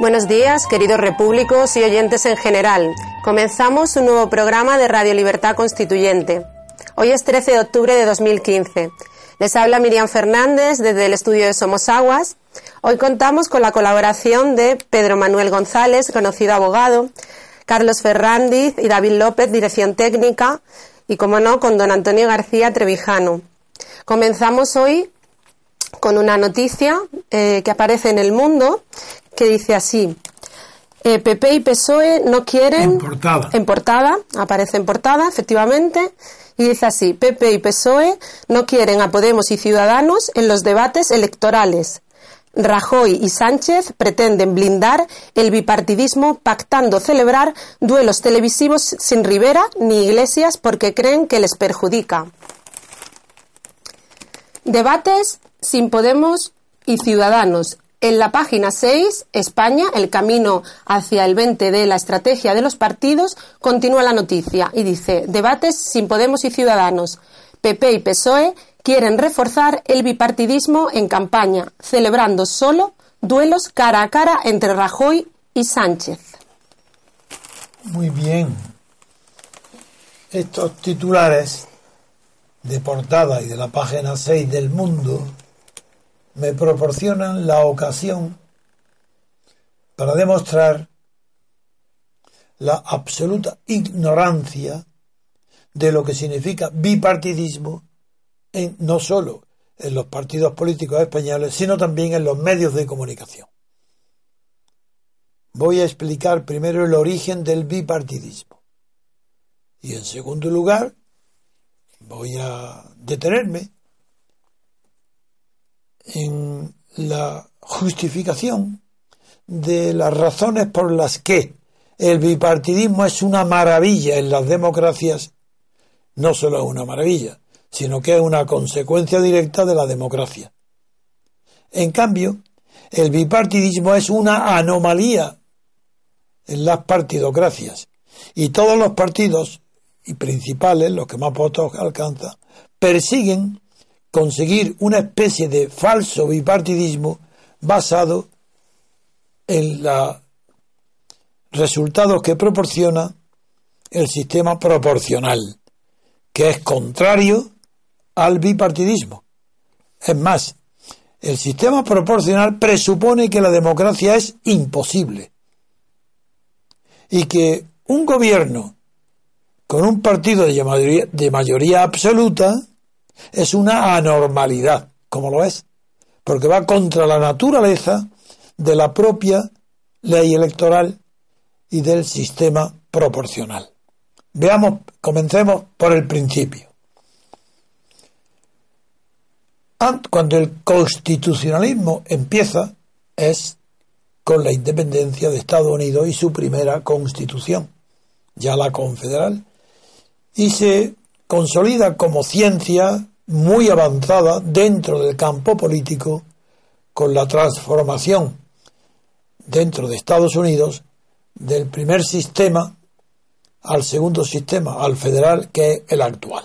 Buenos días, queridos repúblicos y oyentes en general. Comenzamos un nuevo programa de Radio Libertad Constituyente. Hoy es 13 de octubre de 2015. Les habla Miriam Fernández desde el estudio de Somos Aguas. Hoy contamos con la colaboración de Pedro Manuel González, conocido abogado, Carlos Ferrandiz y David López, dirección técnica, y como no, con don Antonio García Trevijano. Comenzamos hoy con una noticia eh, que aparece en el mundo que dice así. PP eh, y PSOE no quieren... En portada. En portada, aparece en portada, efectivamente. Y dice así, PP y PSOE no quieren a Podemos y Ciudadanos en los debates electorales. Rajoy y Sánchez pretenden blindar el bipartidismo pactando celebrar duelos televisivos sin Rivera ni Iglesias porque creen que les perjudica. Debates sin Podemos y Ciudadanos. En la página 6, España, el camino hacia el 20 de la estrategia de los partidos, continúa la noticia y dice, debates sin Podemos y Ciudadanos. PP y PSOE quieren reforzar el bipartidismo en campaña, celebrando solo duelos cara a cara entre Rajoy y Sánchez. Muy bien. Estos titulares de portada y de la página 6 del mundo me proporcionan la ocasión para demostrar la absoluta ignorancia de lo que significa bipartidismo en, no solo en los partidos políticos españoles, sino también en los medios de comunicación. Voy a explicar primero el origen del bipartidismo. Y en segundo lugar, voy a detenerme en la justificación de las razones por las que el bipartidismo es una maravilla en las democracias, no solo es una maravilla, sino que es una consecuencia directa de la democracia. En cambio, el bipartidismo es una anomalía en las partidocracias y todos los partidos y principales, los que más votos alcanzan, persiguen conseguir una especie de falso bipartidismo basado en los resultados que proporciona el sistema proporcional, que es contrario al bipartidismo. Es más, el sistema proporcional presupone que la democracia es imposible y que un gobierno con un partido de mayoría, de mayoría absoluta es una anormalidad, como lo es, porque va contra la naturaleza de la propia ley electoral y del sistema proporcional. Veamos, comencemos por el principio. Cuando el constitucionalismo empieza es con la independencia de Estados Unidos y su primera constitución, ya la confederal, y se consolida como ciencia muy avanzada dentro del campo político con la transformación dentro de Estados Unidos del primer sistema al segundo sistema, al federal, que es el actual.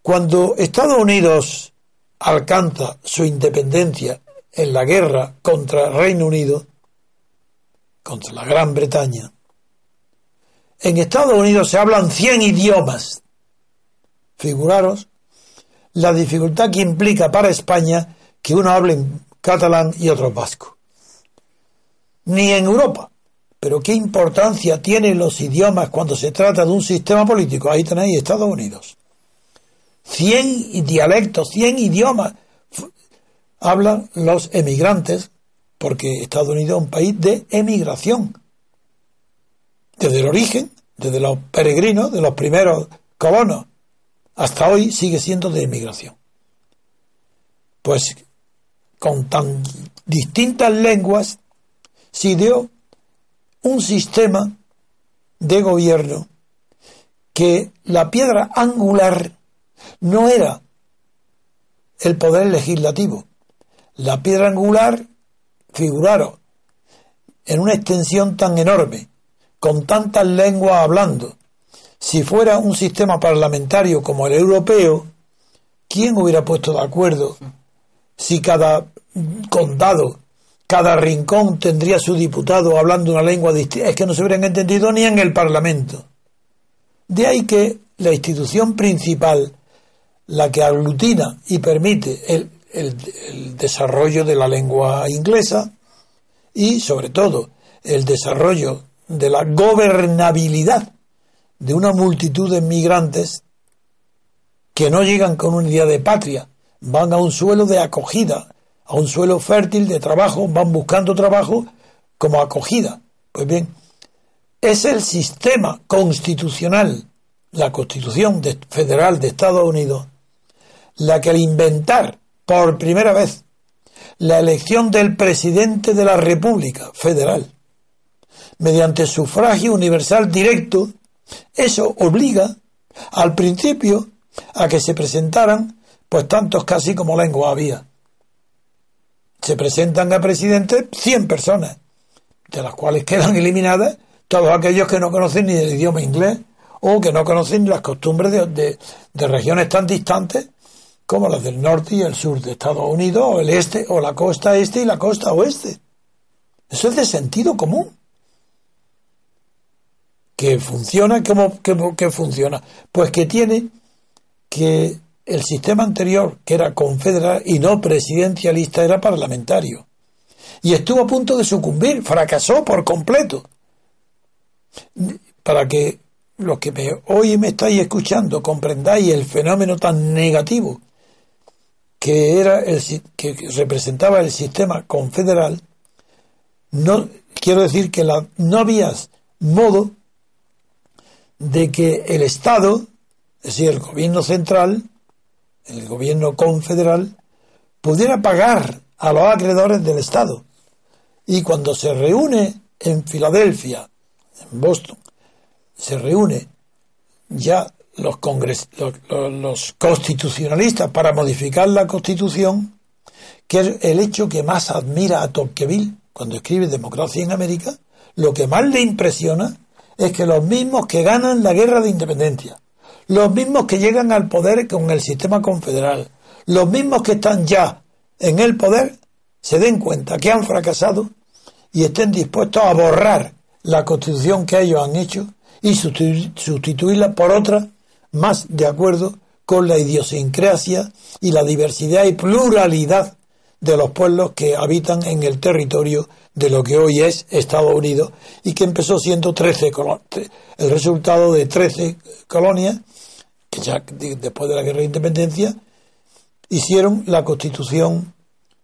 Cuando Estados Unidos alcanza su independencia en la guerra contra Reino Unido, contra la Gran Bretaña, en Estados Unidos se hablan 100 idiomas. Figuraros la dificultad que implica para España que uno hable en catalán y otro vasco. Ni en Europa. Pero qué importancia tienen los idiomas cuando se trata de un sistema político. Ahí tenéis Estados Unidos. 100 dialectos, 100 idiomas hablan los emigrantes, porque Estados Unidos es un país de emigración desde el origen, desde los peregrinos, de los primeros colonos, hasta hoy sigue siendo de inmigración. Pues con tan distintas lenguas se ideó un sistema de gobierno que la piedra angular no era el poder legislativo. La piedra angular, figuraron en una extensión tan enorme con tantas lenguas hablando. Si fuera un sistema parlamentario como el europeo, ¿quién hubiera puesto de acuerdo si cada condado, cada rincón tendría su diputado hablando una lengua distinta, es que no se hubieran entendido ni en el Parlamento. De ahí que la institución principal, la que aglutina y permite el, el desarrollo de la lengua inglesa y sobre todo el desarrollo de la gobernabilidad de una multitud de migrantes que no llegan con una idea de patria, van a un suelo de acogida, a un suelo fértil de trabajo, van buscando trabajo como acogida. Pues bien, es el sistema constitucional, la Constitución Federal de Estados Unidos, la que al inventar por primera vez la elección del presidente de la República Federal mediante sufragio universal directo, eso obliga al principio a que se presentaran pues tantos casi como lengua había. Se presentan a presidente 100 personas, de las cuales quedan eliminadas todos aquellos que no conocen ni el idioma inglés o que no conocen las costumbres de, de regiones tan distantes como las del norte y el sur de Estados Unidos, o el este, o la costa este y la costa oeste. Eso es de sentido común. Que funciona, ¿cómo que, funciona? Pues que tiene que el sistema anterior, que era confederal y no presidencialista, era parlamentario. Y estuvo a punto de sucumbir, fracasó por completo. Para que los que me, hoy me estáis escuchando comprendáis el fenómeno tan negativo que era el que representaba el sistema confederal, no quiero decir que la, no había modo de que el Estado, es decir, el gobierno central, el gobierno confederal, pudiera pagar a los acreedores del Estado. Y cuando se reúne en Filadelfia, en Boston, se reúne ya los, los, constitucionalistas para modificar la constitución, que es el hecho que más admira a Tocqueville cuando escribe Democracia en América, lo que más le impresiona es que los mismos que ganan la guerra de independencia, los mismos que llegan al poder con el sistema confederal, los mismos que están ya en el poder, se den cuenta que han fracasado y estén dispuestos a borrar la constitución que ellos han hecho y sustituirla por otra más de acuerdo con la idiosincrasia y la diversidad y pluralidad de los pueblos que habitan en el territorio de lo que hoy es Estados Unidos y que empezó siendo 13 el resultado de 13 colonias que ya después de la guerra de independencia hicieron la constitución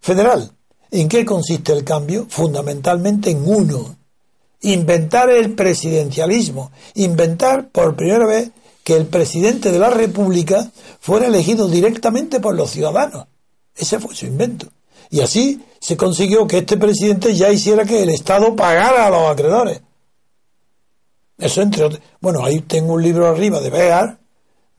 federal. ¿En qué consiste el cambio? Fundamentalmente en uno, inventar el presidencialismo, inventar por primera vez que el presidente de la República fuera elegido directamente por los ciudadanos. Ese fue su invento. Y así se consiguió que este presidente ya hiciera que el Estado pagara a los acreedores. Eso entre otros. Bueno, ahí tengo un libro arriba de Bear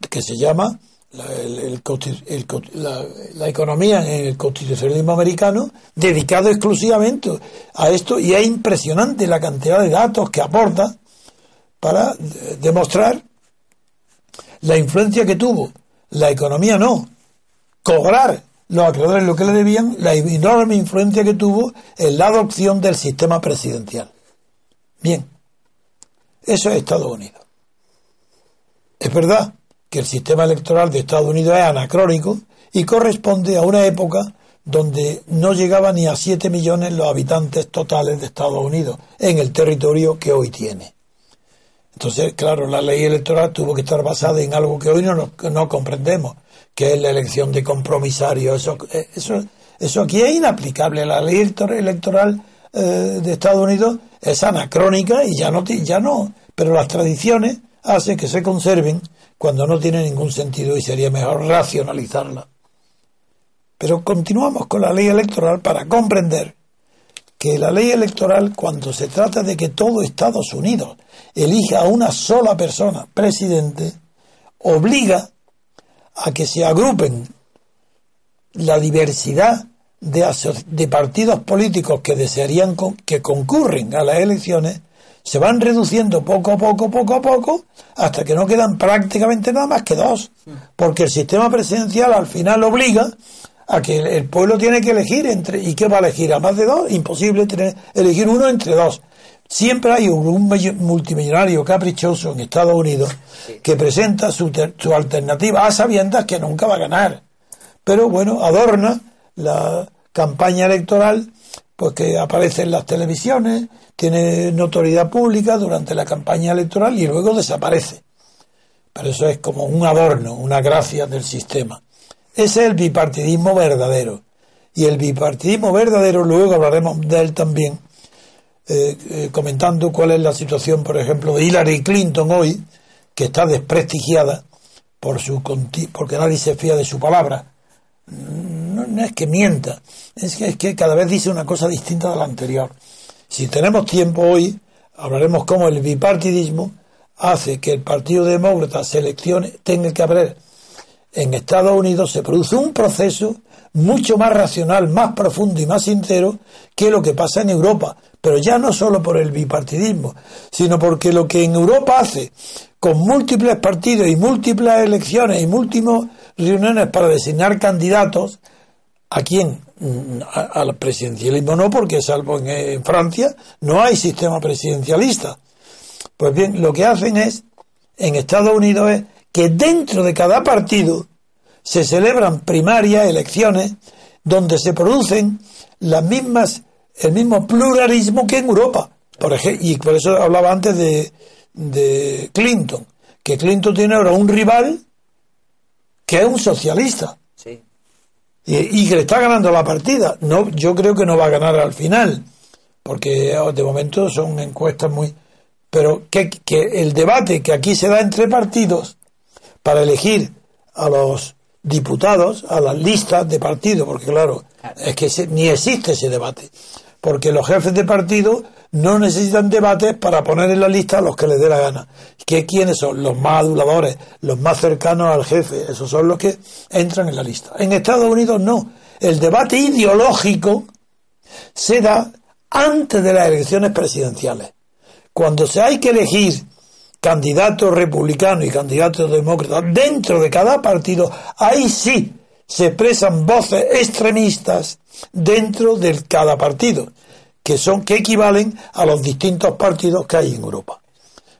que se llama la, la, economía en el constitucionalismo americano, dedicado exclusivamente a esto, y es impresionante la cantidad de datos que aporta para demostrar la influencia que tuvo, la economía no, cobrar los acreedores lo que le debían, la enorme influencia que tuvo en la adopción del sistema presidencial. Bien, eso es Estados Unidos. Es verdad que el sistema electoral de Estados Unidos es anacrónico y corresponde a una época donde no llegaba ni a 7 millones los habitantes totales de Estados Unidos en el territorio que hoy tiene. Entonces, claro, la ley electoral tuvo que estar basada en algo que hoy no, no comprendemos, que es la elección de compromisarios. Eso, eh, eso, eso aquí es inaplicable. La ley electoral eh, de Estados Unidos es anacrónica y ya no, ya no. Pero las tradiciones hacen que se conserven cuando no tiene ningún sentido y sería mejor racionalizarla. Pero continuamos con la ley electoral para comprender que la ley electoral, cuando se trata de que todo Estados Unidos elija a una sola persona presidente, obliga a que se agrupen la diversidad de, partidos políticos que desearían que concurren a las elecciones, se van reduciendo poco a poco, poco a poco, hasta que no quedan prácticamente nada más que dos, porque el sistema presidencial al final obliga a que el pueblo tiene que elegir entre, ¿y qué va a elegir? ¿A más de dos? Imposible tener, elegir uno entre dos. Siempre hay un, multimillonario caprichoso en Estados Unidos que presenta su, su alternativa a sabiendas que nunca va a ganar. Pero bueno, adorna la campaña electoral, pues que aparece en las televisiones, tiene notoriedad pública durante la campaña electoral y luego desaparece. Pero eso es como un adorno, una gracia del sistema. Ese es el bipartidismo verdadero. Y el bipartidismo verdadero, luego hablaremos de él también, eh, eh, comentando cuál es la situación, por ejemplo, de Hillary Clinton hoy, que está desprestigiada por su porque nadie se fía de su palabra. No, es que mienta, es que, es que cada vez dice una cosa distinta de la anterior. Si tenemos tiempo hoy, hablaremos cómo el bipartidismo hace que el Partido Demócrata seleccione, tenga que haber en Estados Unidos se produce un proceso mucho más racional, más profundo y más sincero que lo que pasa en Europa. Pero ya no solo por el bipartidismo, sino porque lo que en Europa hace con múltiples partidos y múltiples elecciones y múltiples reuniones para designar candidatos, ¿a quién? Al presidencialismo no, porque salvo en Francia no hay sistema presidencialista. Pues bien, lo que hacen es, en Estados Unidos es que dentro de cada partido se celebran primarias, elecciones, donde se producen las mismas, el mismo pluralismo que en Europa. Por ejemplo, y por eso hablaba antes de, de Clinton, que Clinton tiene ahora un rival que es un socialista. Y, que le está ganando la partida. No, yo creo que no va a ganar al final, porque oh, de momento son encuestas muy... Pero que, que el debate que aquí se da entre partidos para elegir a los diputados, a las listas de partido, porque claro, es que ni existe ese debate, porque los jefes de partido no necesitan debates para poner en la lista a los que les dé la gana. ¿Qué, ¿Quiénes son? Los más aduladores, los más cercanos al jefe, esos son los que entran en la lista. En Estados Unidos no. El debate ideológico se da antes de las elecciones presidenciales. Cuando se hay que elegir candidatos republicanos y candidatos demócratas dentro de cada partido, ahí sí se expresan voces extremistas dentro de cada partido, que son que equivalen a los distintos partidos que hay en Europa.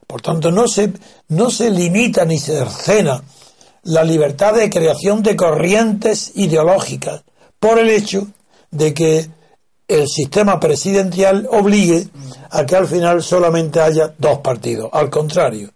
Por tanto, no se, no se limita ni se cercena la libertad de creación de corrientes ideológicas por el hecho de que el sistema presidencial obligue a que al final solamente haya dos partidos. Al contrario,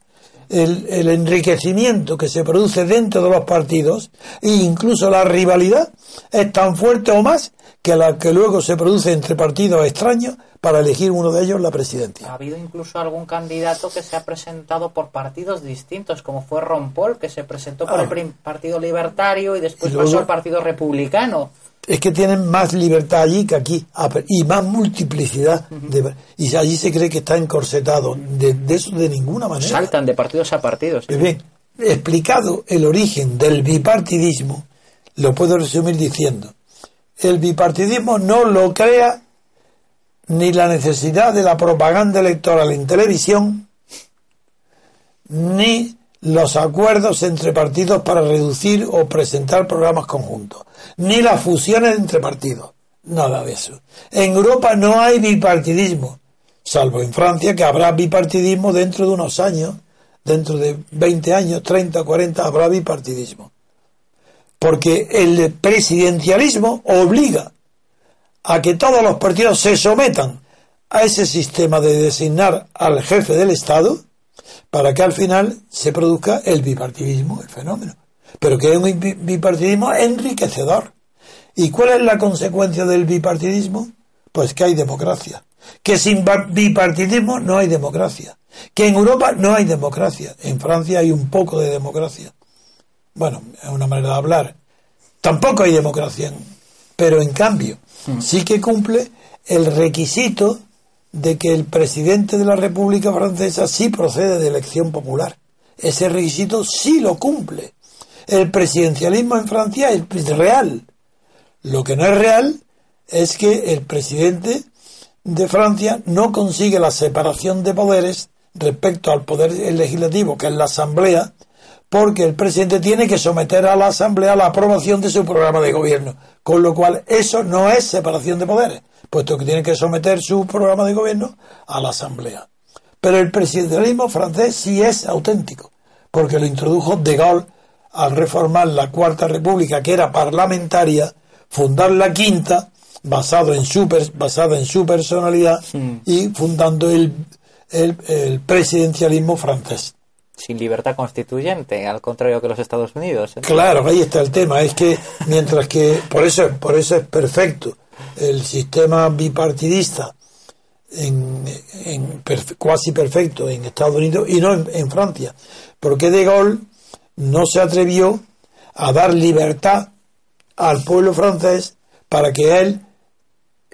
el, enriquecimiento que se produce dentro de los partidos e incluso la rivalidad es tan fuerte o más que la que luego se produce entre partidos extraños para elegir uno de ellos la presidencia. Ha habido incluso algún candidato que se ha presentado por partidos distintos, como fue Ron Paul, que se presentó por el Partido Libertario y después pasó al Partido Republicano es que tienen más libertad allí que aquí y más multiplicidad y allí se cree que está encorsetado de, eso de ninguna manera. Saltan de partidos a partidos bien explicado el origen del bipartidismo lo puedo resumir diciendo el bipartidismo no lo crea ni la necesidad de la propaganda electoral en televisión ni los acuerdos entre partidos para reducir o presentar programas conjuntos, ni las fusiones entre partidos, nada de eso. En Europa no hay bipartidismo, salvo en Francia que habrá bipartidismo dentro de unos años, dentro de 20 años, 30, 40 habrá bipartidismo. Porque el presidencialismo obliga a que todos los partidos se sometan a ese sistema de designar al jefe del Estado, para que al final se produzca el bipartidismo, el fenómeno. Pero que es un bipartidismo enriquecedor. ¿Y cuál es la consecuencia del bipartidismo? Pues que hay democracia. Que sin bipartidismo no hay democracia. Que en Europa no hay democracia. En Francia hay un poco de democracia. Bueno, es una manera de hablar. Tampoco hay democracia. Pero en cambio, mm. sí que cumple el requisito de que el presidente de la República Francesa sí procede de elección popular. Ese requisito sí lo cumple. El presidencialismo en Francia es real. Lo que no es real es que el presidente de Francia no consigue la separación de poderes respecto al poder legislativo, que es la Asamblea, porque el presidente tiene que someter a la Asamblea la aprobación de su programa de gobierno, con lo cual eso no es separación de poderes, puesto que tiene que someter su programa de gobierno a la Asamblea. Pero el presidencialismo francés sí es auténtico, porque lo introdujo De Gaulle al reformar la Cuarta República, que era parlamentaria, fundar la Quinta, basado en su, basada en su personalidad, y fundando el, el presidencialismo francés sin libertad constituyente, al contrario que los Estados Unidos. ¿eh? Claro, ahí está el tema. Es que mientras que por eso, por eso es perfecto el sistema bipartidista, en, cuasi perfecto en Estados Unidos y no en, Francia, porque De Gaulle no se atrevió a dar libertad al pueblo francés para que él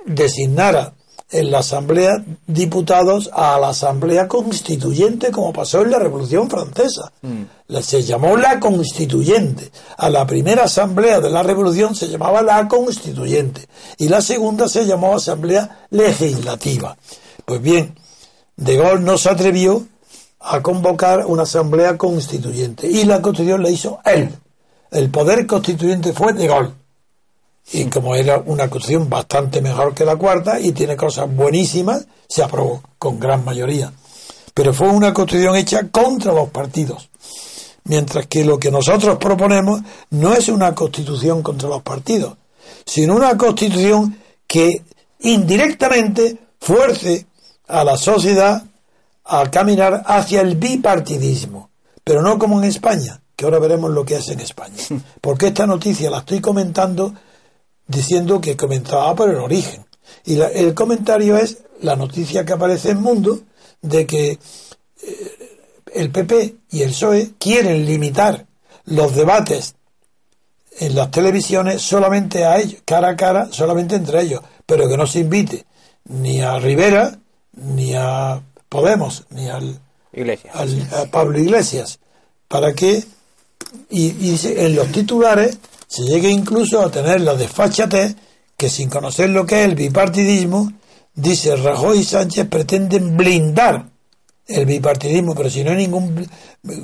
designara en la Asamblea diputados a la Asamblea Constituyente, como pasó en la Revolución Francesa. Mm. Se llamó la Constituyente. A la primera Asamblea de la Revolución se llamaba la Constituyente y la segunda se llamó Asamblea Legislativa. Pues bien, De Gaulle no se atrevió a convocar una Asamblea Constituyente y la Constitución la hizo él. El poder constituyente fue De Gaulle y como era una constitución bastante mejor que la cuarta y tiene cosas buenísimas, se aprobó con gran mayoría. Pero fue una constitución hecha contra los partidos. Mientras que lo que nosotros proponemos no es una constitución contra los partidos, sino una constitución que indirectamente fuerce a la sociedad a caminar hacia el bipartidismo, pero no como en España, que ahora veremos lo que es en España. Porque esta noticia la estoy comentando diciendo que comenzaba por el origen. Y el comentario es la noticia que aparece en Mundo de que eh, el PP y el PSOE quieren limitar los debates en las televisiones solamente a ellos, cara a cara, solamente entre ellos, pero que no se invite ni a Rivera, ni a Podemos, ni al, a Pablo Iglesias, para que, y, y en los titulares se llegue incluso a tener la desfachatez que sin conocer lo que es el bipartidismo, dice Rajoy y Sánchez pretenden blindar el bipartidismo, pero si no hay ningún...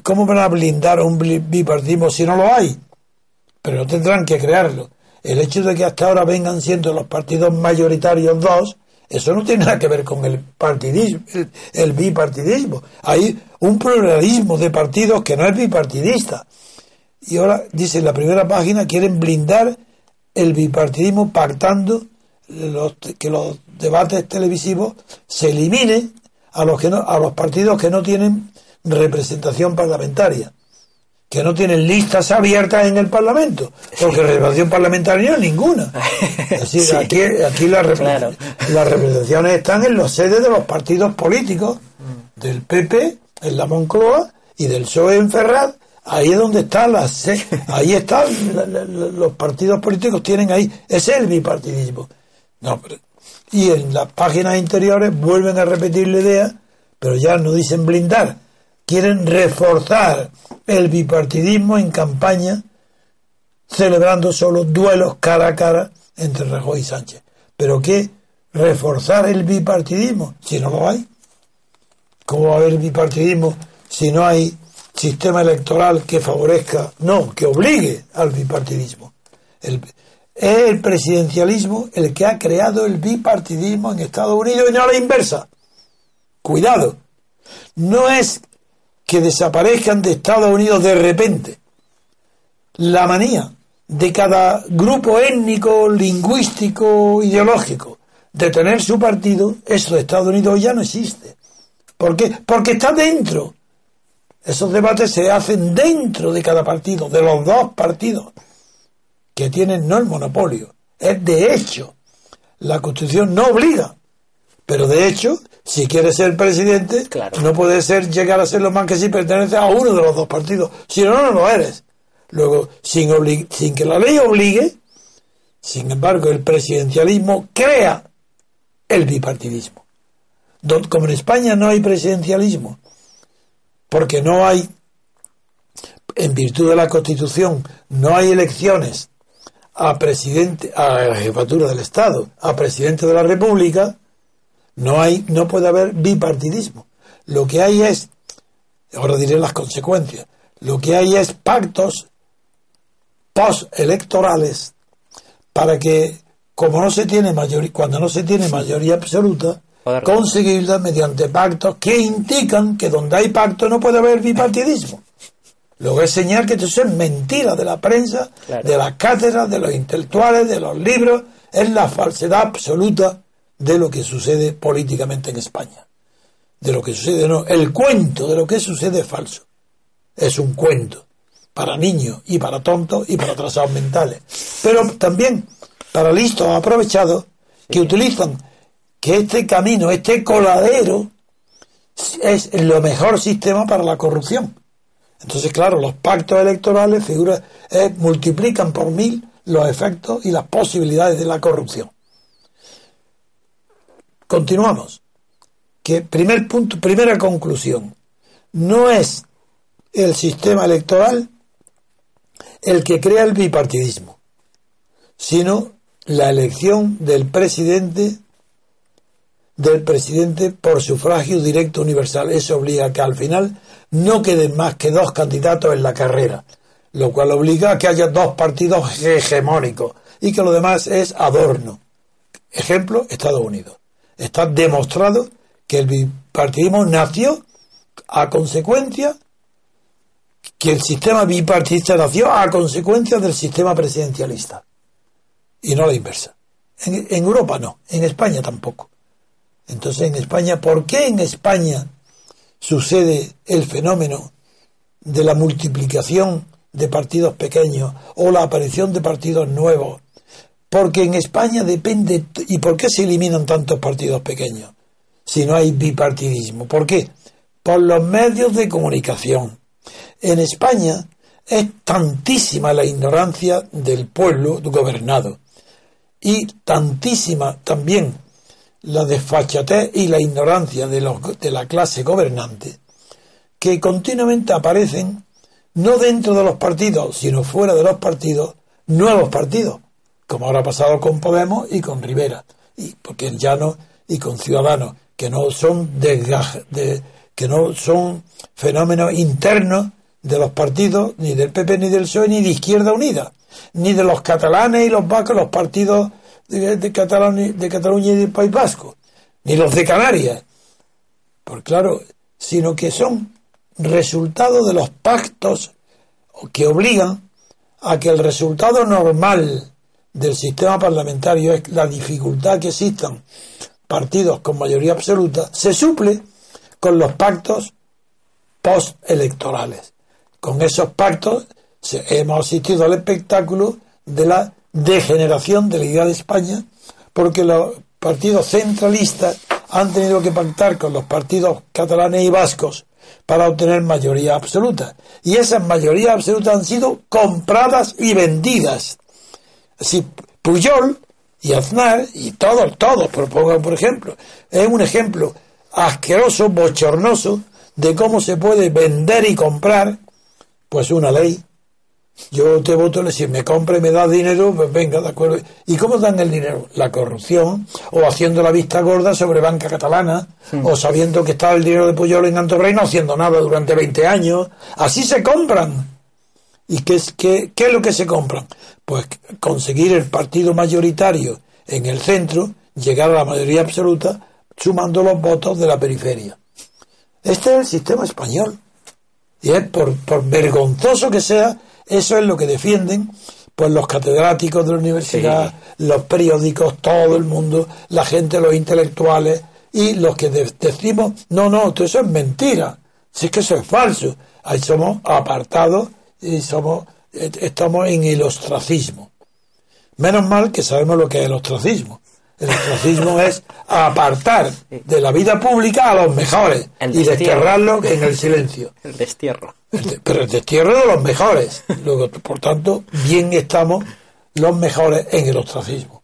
¿Cómo van a blindar un bipartidismo si no lo hay? Pero no tendrán que crearlo. El hecho de que hasta ahora vengan siendo los partidos mayoritarios dos, eso no tiene nada que ver con el partidismo, el bipartidismo. Hay un pluralismo de partidos que no es bipartidista. Y ahora, dice en la primera página, quieren blindar el bipartidismo pactando que los debates televisivos se eliminen a los, que no, a los partidos que no tienen representación parlamentaria, que no tienen listas abiertas en el Parlamento, porque representación parlamentaria no ninguna. Es aquí, aquí las, las representaciones están en los sedes de los partidos políticos, del PP en la Moncloa y del PSOE en Ferraz Ahí es donde está la ahí están los partidos políticos tienen ahí, ese es el bipartidismo. No, y en las páginas interiores vuelven a repetir la idea, pero ya no dicen blindar, quieren reforzar el bipartidismo en campaña, celebrando solo duelos cara a cara entre Rajoy y Sánchez. ¿Pero qué? Reforzar el bipartidismo, si no lo hay. ¿Cómo va a haber bipartidismo si no hay sistema electoral que favorezca, no, que obligue al bipartidismo. es el presidencialismo el que ha creado el bipartidismo en Estados Unidos y no a la inversa. Cuidado, no es que desaparezcan de Estados Unidos de repente. La manía de cada grupo étnico, lingüístico, ideológico de tener su partido, eso de Estados Unidos ya no existe. ¿Por qué? Porque está dentro esos debates se hacen dentro de cada partido, de los dos partidos, que tienen no el monopolio, es de hecho. La Constitución no obliga, pero de hecho, si quieres ser presidente, no puede ser llegar a ser lo más que si pertenece a uno de los dos partidos, si no, no lo eres. Luego, sin, sin que la ley obligue, sin embargo, el presidencialismo crea el bipartidismo. Como en España no hay presidencialismo, porque no hay, en virtud de la Constitución, no hay elecciones a presidente, a la jefatura del Estado, a presidente de la República, no hay, no puede haber bipartidismo. Lo que hay es, ahora diré las consecuencias, Lo que hay es pactos postelectorales para que, como no se tiene mayoría, cuando no se tiene mayoría absoluta, conseguirla mediante pactos que indican que donde hay pacto no puede haber bipartidismo. Luego es señal que eso es mentira de la prensa, de las cátedras, de los intelectuales, de los libros, es la falsedad absoluta de lo que sucede políticamente en España. De lo que sucede, no, el cuento de lo que sucede es falso. Es un cuento para niños y para tontos y para atrasados mentales. Pero también para listos aprovechados que utilizan que este camino, este coladero, es el mejor sistema para la corrupción. Entonces, claro, los pactos electorales eh, multiplican por mil los efectos y las posibilidades de la corrupción. Continuamos. Que primer punto, primera conclusión. No es el sistema electoral el que crea el bipartidismo, sino la elección del presidente del presidente por sufragio directo universal. Eso obliga a que al final no queden más que dos candidatos en la carrera, lo cual obliga a que haya dos partidos hegemónicos y que lo demás es adorno. Ejemplo, Estados Unidos. Está demostrado que el bipartidismo nació a consecuencia que el sistema bipartidista nació a consecuencia del sistema presidencialista y no la inversa. En, en, Europa no, en España tampoco. Entonces en España, ¿por qué en España sucede el fenómeno de la multiplicación de partidos pequeños o la aparición de partidos nuevos. Porque en España depende. ¿Y por qué se eliminan tantos partidos pequeños? Si no hay bipartidismo. ¿Por qué? Por los medios de comunicación. En España es tantísima la ignorancia del pueblo gobernado y tantísima también la desfachatez y la ignorancia de, los, de la clase gobernante, que continuamente aparecen, no dentro de los partidos, sino fuera de los partidos, nuevos partidos, como ahora ha pasado con Podemos y con Rivera, y porque ya no, y con Ciudadanos, que no son que no son fenómenos internos de los partidos, ni del PP, ni del PSOE, ni de Izquierda Unida, ni de los catalanes y los vascos, los partidos de, Cataluña, y del País Vasco, ni los de Canarias, por claro, sino que son resultado de los pactos que obligan a que el resultado normal del sistema parlamentario es la dificultad que existan partidos con mayoría absoluta, se suple con los pactos postelectorales. Con esos pactos hemos asistido al espectáculo de la degeneración de la idea de España, porque los partidos centralistas han tenido que pactar con los partidos catalanes y vascos para obtener mayoría absoluta. Y esas mayorías absolutas han sido compradas y vendidas. Así, Puyol y Aznar y todos, todos propongan, por ejemplo, es un ejemplo asqueroso, bochornoso de cómo se puede vender y comprar pues una ley yo te voto, si me compra y me da dinero, pues venga, de acuerdo. ¿Y cómo dan el dinero? La corrupción, o haciendo la vista gorda sobre banca catalana, o sabiendo que está el dinero de Puyol en Antorrey no haciendo nada durante 20 años. Así se compran. ¿Y qué es, qué, qué es lo que se compran? Pues conseguir el partido mayoritario en el centro, llegar a la mayoría absoluta, sumando los votos de la periferia. Este es el sistema español. Y es por, por vergonzoso que sea, eso es lo que defienden pues los catedráticos de la universidad, los periódicos, todo el mundo, la gente, los intelectuales y los que decimos, no, no, todo eso es mentira, si es que eso es falso. Ahí somos apartados y somos, estamos en el ostracismo. Menos mal que sabemos lo que es el ostracismo. El ostracismo es apartar de la vida pública a los mejores y desterrarlos en el silencio. El destierro. pero el destierro de los mejores. Luego, por tanto, bien estamos los mejores en el ostracismo.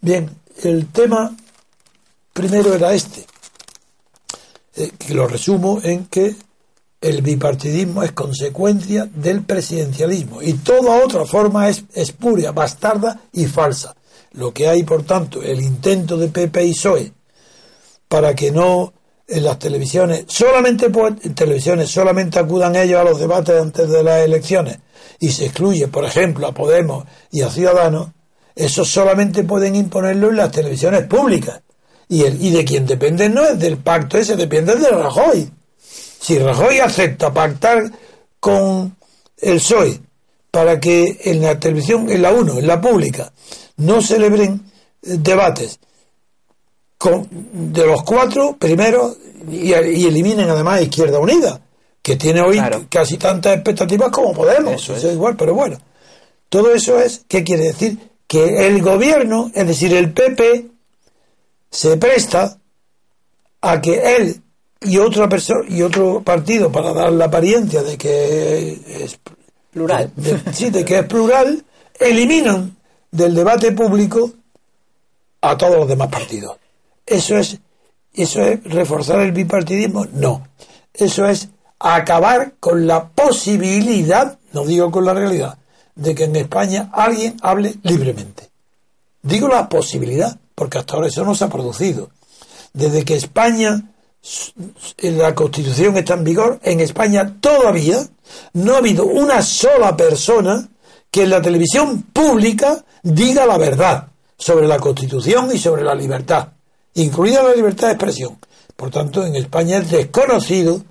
Bien, el tema primero era este, eh, que lo resumo en que el bipartidismo es consecuencia del presidencialismo y toda otra forma es espuria, bastarda y falsa. Lo que hay, por tanto, el intento de Pepe y PSOE para que no en las televisiones, solamente en televisiones, solamente acudan ellos a los debates antes de las elecciones y se excluye, por ejemplo, a Podemos y a Ciudadanos, eso solamente pueden imponerlo en las televisiones públicas. Y, el, y de quien depende no es del pacto ese, depende de Rajoy. Si Rajoy acepta pactar con el PSOE para que en la televisión, en la 1, en la pública, no celebren eh, debates con, de los cuatro primero y, eliminen además a Izquierda Unida, que tiene hoy casi tantas expectativas como Podemos. Eso es. igual, pero bueno. Todo eso es, ¿qué quiere decir? Que el gobierno, es decir, el PP, se presta a que él y otra persona y otro partido para dar la apariencia de que es plural sí de que es plural eliminan del debate público a todos los demás partidos. Eso es eso es reforzar el bipartidismo no. Eso es acabar con la posibilidad no digo con la realidad de que en España alguien hable libremente. Digo la posibilidad porque hasta ahora eso no se ha producido. Desde que España la Constitución está en vigor, en España todavía no ha habido una sola persona que la televisión pública diga la verdad sobre la Constitución y sobre la libertad, incluida la libertad de expresión. Por tanto, en España es desconocido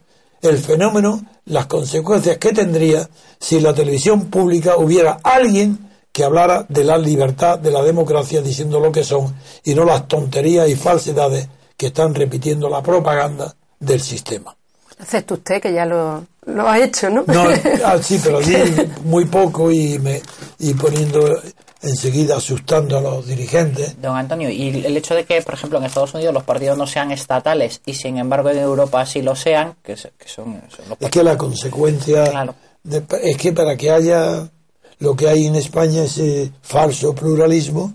el fenómeno, las consecuencias que tendría si en la televisión pública hubiera alguien que hablara de la libertad, de la democracia, diciendo lo que son y no las tonterías y falsedades que están repitiendo la propaganda del sistema. Acepta usted que ya lo, lo ha hecho, ¿no? No, ah, sí, pero di muy poco y, me, y poniendo enseguida asustando a los dirigentes. Don Antonio, y el hecho de que, por ejemplo, en Estados Unidos los partidos no sean estatales y sin embargo en Europa sí lo sean, que, son, Es que la consecuencia es que para que haya lo que hay en España, ese falso pluralismo,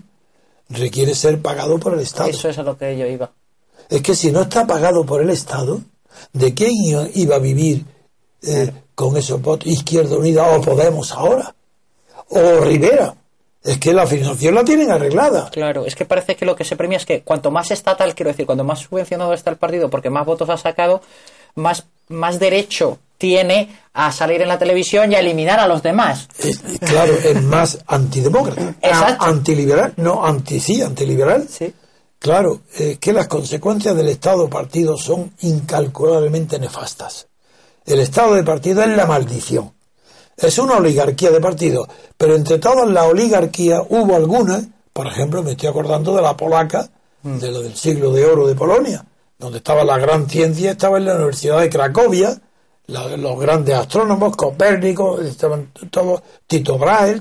requiere ser pagado por el Estado. Eso es a lo que yo iba es que si no está pagado por el Estado, ¿de quién iba a vivir eh, con esos votos? Izquierda Unida o Podemos ahora, o Rivera. Es que la financiación la tienen arreglada. Claro, es que parece que lo que se premia es que cuanto más estatal, quiero decir, cuanto más subvencionado está el partido porque más votos ha sacado, más, más derecho tiene a salir en la televisión y a eliminar a los demás. claro, es más antidemócrata. Antiliberal, no, anti, sí, antiliberal. Sí. Claro, es que las consecuencias del Estado partido son incalculablemente nefastas. El Estado de partido es la maldición. Es una oligarquía de partido, pero entre todas las oligarquías hubo algunas, por ejemplo, me estoy acordando de la polaca, mm. de lo del siglo de oro de Polonia, donde estaba la gran ciencia, estaba en la Universidad de Cracovia, los grandes astrónomos, Copérnico, estaban todos, Tito Brahe,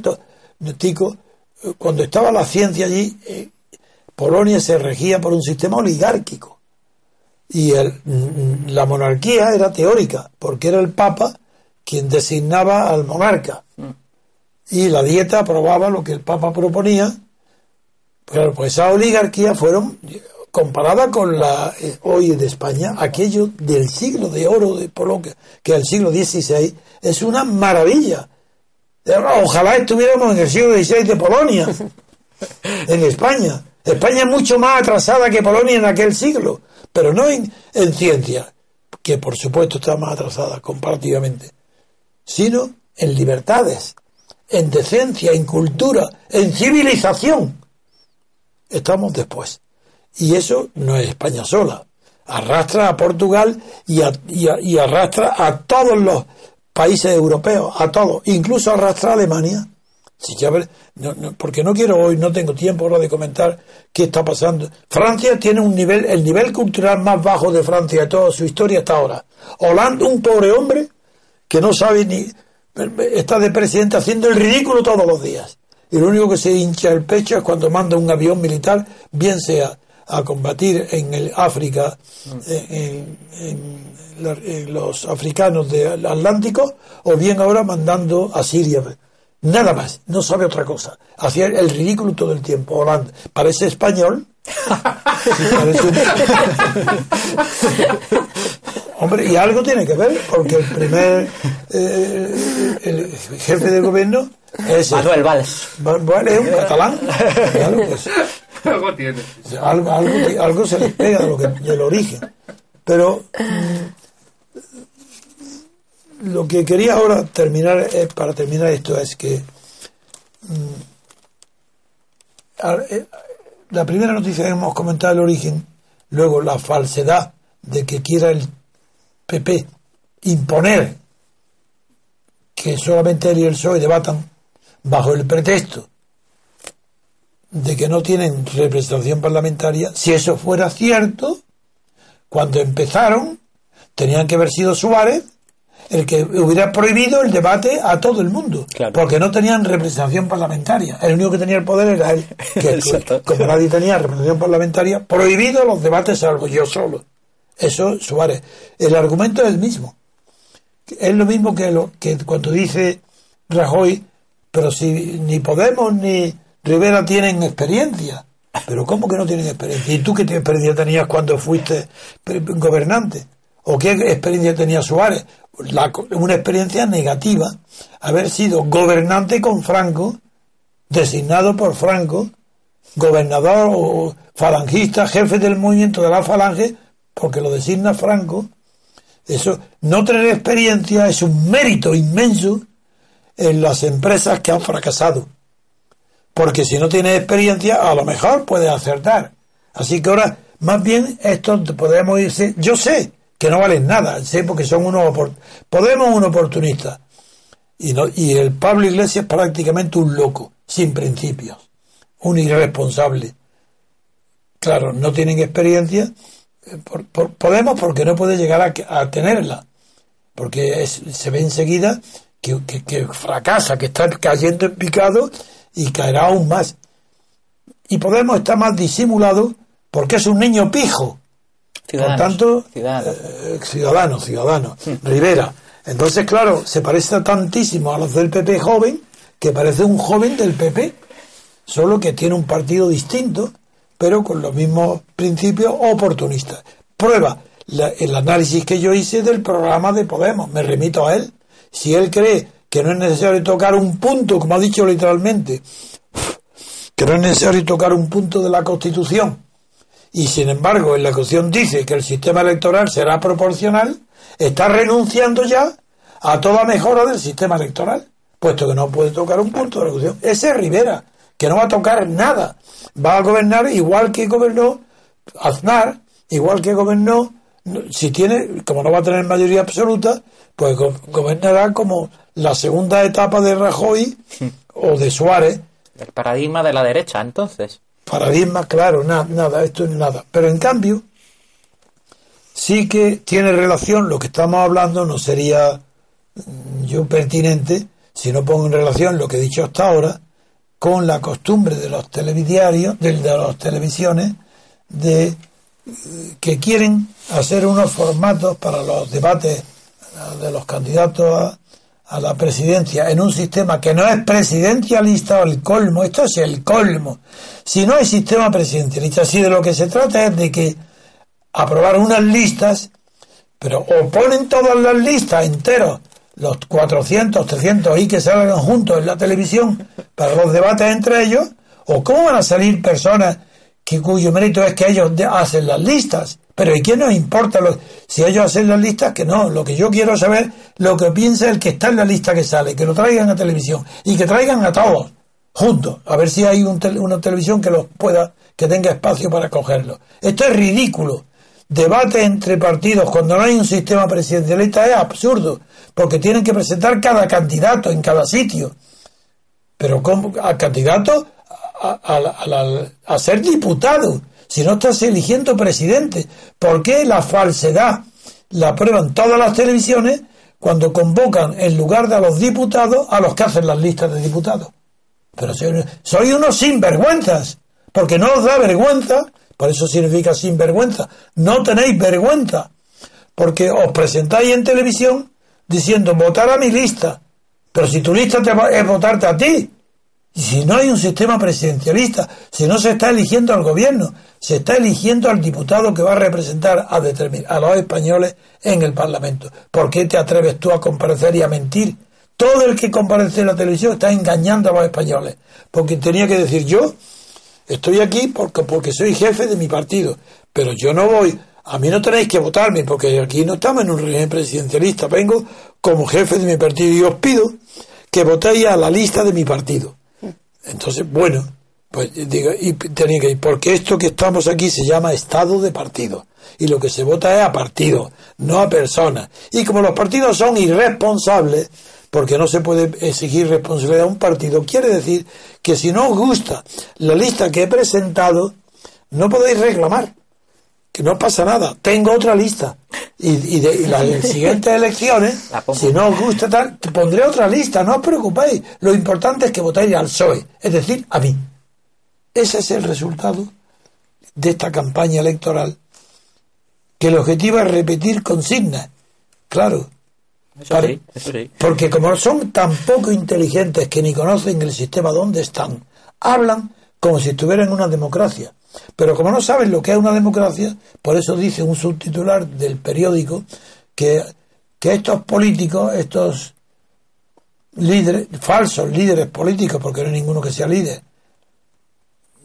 Tico, cuando estaba la ciencia allí, eh, Polonia se regía por un sistema oligárquico y la monarquía era teórica porque era el Papa quien designaba al monarca y la dieta aprobaba lo que el Papa proponía. Pero pues esa oligarquía fueron comparada con la eh, hoy de España, aquello del siglo de oro de Polonia, que el siglo XVI es una maravilla. Ojalá estuviéramos en el siglo XVI de Polonia, en España. España es mucho más atrasada que Polonia en aquel siglo, pero no en, ciencia, que por supuesto está más atrasada comparativamente, sino en libertades, en decencia, en cultura, en civilización. Estamos después. Y eso no es España sola. Arrastra a Portugal y, y arrastra a todos los países europeos, a todos, incluso arrastra a Alemania porque no quiero hoy, no tengo tiempo ahora de comentar qué está pasando. Francia tiene un nivel, el nivel cultural más bajo de Francia de toda su historia hasta ahora. Hollande, un pobre hombre que no sabe ni, está de presidente haciendo el ridículo todos los días. Y lo único que se hincha el pecho es cuando manda un avión militar, bien sea a combatir en el África, en, los africanos del Atlántico, o bien ahora mandando a Siria Nada más, no sabe otra cosa. Hacía el ridículo todo el tiempo. Holanda parece español. Hombre, y algo tiene que ver, porque el primer eh, el jefe de gobierno es. Manuel Valls. es un catalán. Algo, tiene. Algo, algo, se les pega de lo que, del origen. Pero lo que quería ahora terminar, eh, para terminar esto, es que mm, eh, la primera noticia que hemos comentado el origen, luego la falsedad de que quiera el PP imponer que solamente él y el PSOE debatan bajo el pretexto de que no tienen representación parlamentaria, si eso fuera cierto, cuando empezaron, tenían que haber sido Suárez el que hubiera prohibido el debate a todo el mundo, Claro. porque no tenían representación parlamentaria. El único que tenía el poder era él, que como nadie tenía representación parlamentaria, prohibido los debates salvo yo solo. Eso Suárez. El argumento es el mismo. Es lo mismo que, lo, que cuando dice Rajoy, pero si ni Podemos ni Rivera tienen experiencia. Pero ¿cómo que no tienen experiencia? ¿Y tú qué experiencia tenías cuando fuiste gobernante? ¿O qué experiencia tenía Suárez? La una experiencia negativa. Haber sido gobernante con Franco, designado por Franco, gobernador o falangista, jefe del movimiento de la falange, porque lo designa Franco. Eso, no tener experiencia es un mérito inmenso en las empresas que han fracasado. Porque si no tienes experiencia, a lo mejor puedes acertar. Así que ahora, más bien, esto podemos irse. Yo sé que no valen nada, porque son unos. Podemos un oportunista. Y, no, y el Pablo Iglesias es prácticamente un loco, sin principios, un irresponsable. Claro, no tienen experiencia. eh, por- podemos porque no puede llegar a, tenerla. Porque se ve enseguida que, que- que fracasa, que está cayendo en picado y caerá aún más. Y Podemos está más disimulado porque es un niño pijo. Ciudadanos, Por tanto, ciudadanos. eh, ciudadano, ciudadano, Rivera. Entonces, claro, se parece tantísimo a los del PP joven que parece un joven del PP, solo que tiene un partido distinto, pero con los mismos principios oportunistas. Prueba la- el análisis que yo hice del programa de Podemos, me remito a él. Si él cree que no es necesario tocar un punto, como ha dicho literalmente, que no es necesario tocar un punto de la Constitución, y sin embargo en la Constitución dice que el sistema electoral será proporcional, está renunciando ya a toda mejora del sistema electoral, puesto que no puede tocar un punto de la Constitución. Ese es Rivera, que no va a tocar nada. Va a gobernar igual que gobernó Aznar, igual que gobernó, si tiene, como no va a tener mayoría absoluta, pues go- gobernará como la segunda etapa de Rajoy o de Suárez, El paradigma de la derecha, entonces. Paradigma, claro, na- nada, esto es nada. Pero en cambio, sí que tiene relación, lo que estamos hablando no sería mm, yo pertinente si no pongo en relación lo que he dicho hasta ahora con la costumbre de los telediarios, de, de las televisiones, de eh, que quieren hacer unos formatos para los debates de los candidatos a, a la presidencia en un sistema que no es presidencialista o el colmo, esto es el colmo. Si no hay sistema presidencialista, si de lo que se trata es de que aprobar unas listas, pero o ponen todas las listas enteros, los 400, 300 y que salgan juntos en la televisión para los debates entre ellos, o cómo van a salir personas que cuyo mérito es que ellos hacen las listas. Pero ¿y qué nos importa lo- si ellos hacen las listas? Que no, lo que yo quiero saber, lo que piensa el que está en la lista que sale, que lo traigan a televisión y que traigan a todos juntos, a ver si hay un una televisión que los pueda, que tenga espacio para cogerlos. Esto es ridículo. Debate entre partidos cuando no hay un sistema presidencialista es absurdo, porque tienen que presentar cada candidato en cada sitio. Pero ¿cómo? al candidato a, a- a a ser diputado, si no estás eligiendo presidente. ¿Por qué la falsedad la prueban todas las televisiones cuando convocan en lugar de a los diputados a los que hacen las listas de diputados? Pero soy, soy unos sinvergüenzas, porque no os da vergüenza, por eso significa sinvergüenza, no tenéis vergüenza, porque os presentáis en televisión diciendo votar a mi lista, pero si tu lista te va- es votarte a ti, y si no hay un sistema presidencialista, si no se está eligiendo al gobierno, se está eligiendo al diputado que va a representar a, a los españoles en el Parlamento. ¿Por qué te atreves tú a comparecer y a mentir? Todo el que comparece en la televisión está engañando a los españoles. Porque tenía que decir yo, estoy aquí porque, porque soy jefe de mi partido, pero yo no voy a mí no tenéis que votarme porque aquí no estamos en un régimen presidencialista. Vengo como jefe de mi partido y os pido que votéis a la lista de mi partido. Entonces, bueno, pues digo, y tenía que ir, porque esto que estamos aquí se llama estado de partido. Y lo que se vota es a partido, no a personas. Y como los partidos son irresponsables, porque no se puede exigir responsabilidad a un partido, quiere decir que si no os gusta la lista que he presentado, no podéis reclamar que no pasa nada, tengo otra lista. Y, de las siguientes elecciones, si no os gusta tal, pondré otra lista, no os preocupéis. Lo importante es que votéis al PSOE, es decir, a mí. Ese es el resultado de esta campaña electoral, que el objetivo es repetir consignas. Claro. Porque como son tan poco inteligentes que ni conocen el sistema donde están, hablan como si estuvieran en una democracia pero como no saben lo que es una democracia, por eso dice un subtitular del periódico que, que estos políticos, estos líderes, falsos líderes políticos, porque no hay ninguno que sea líder,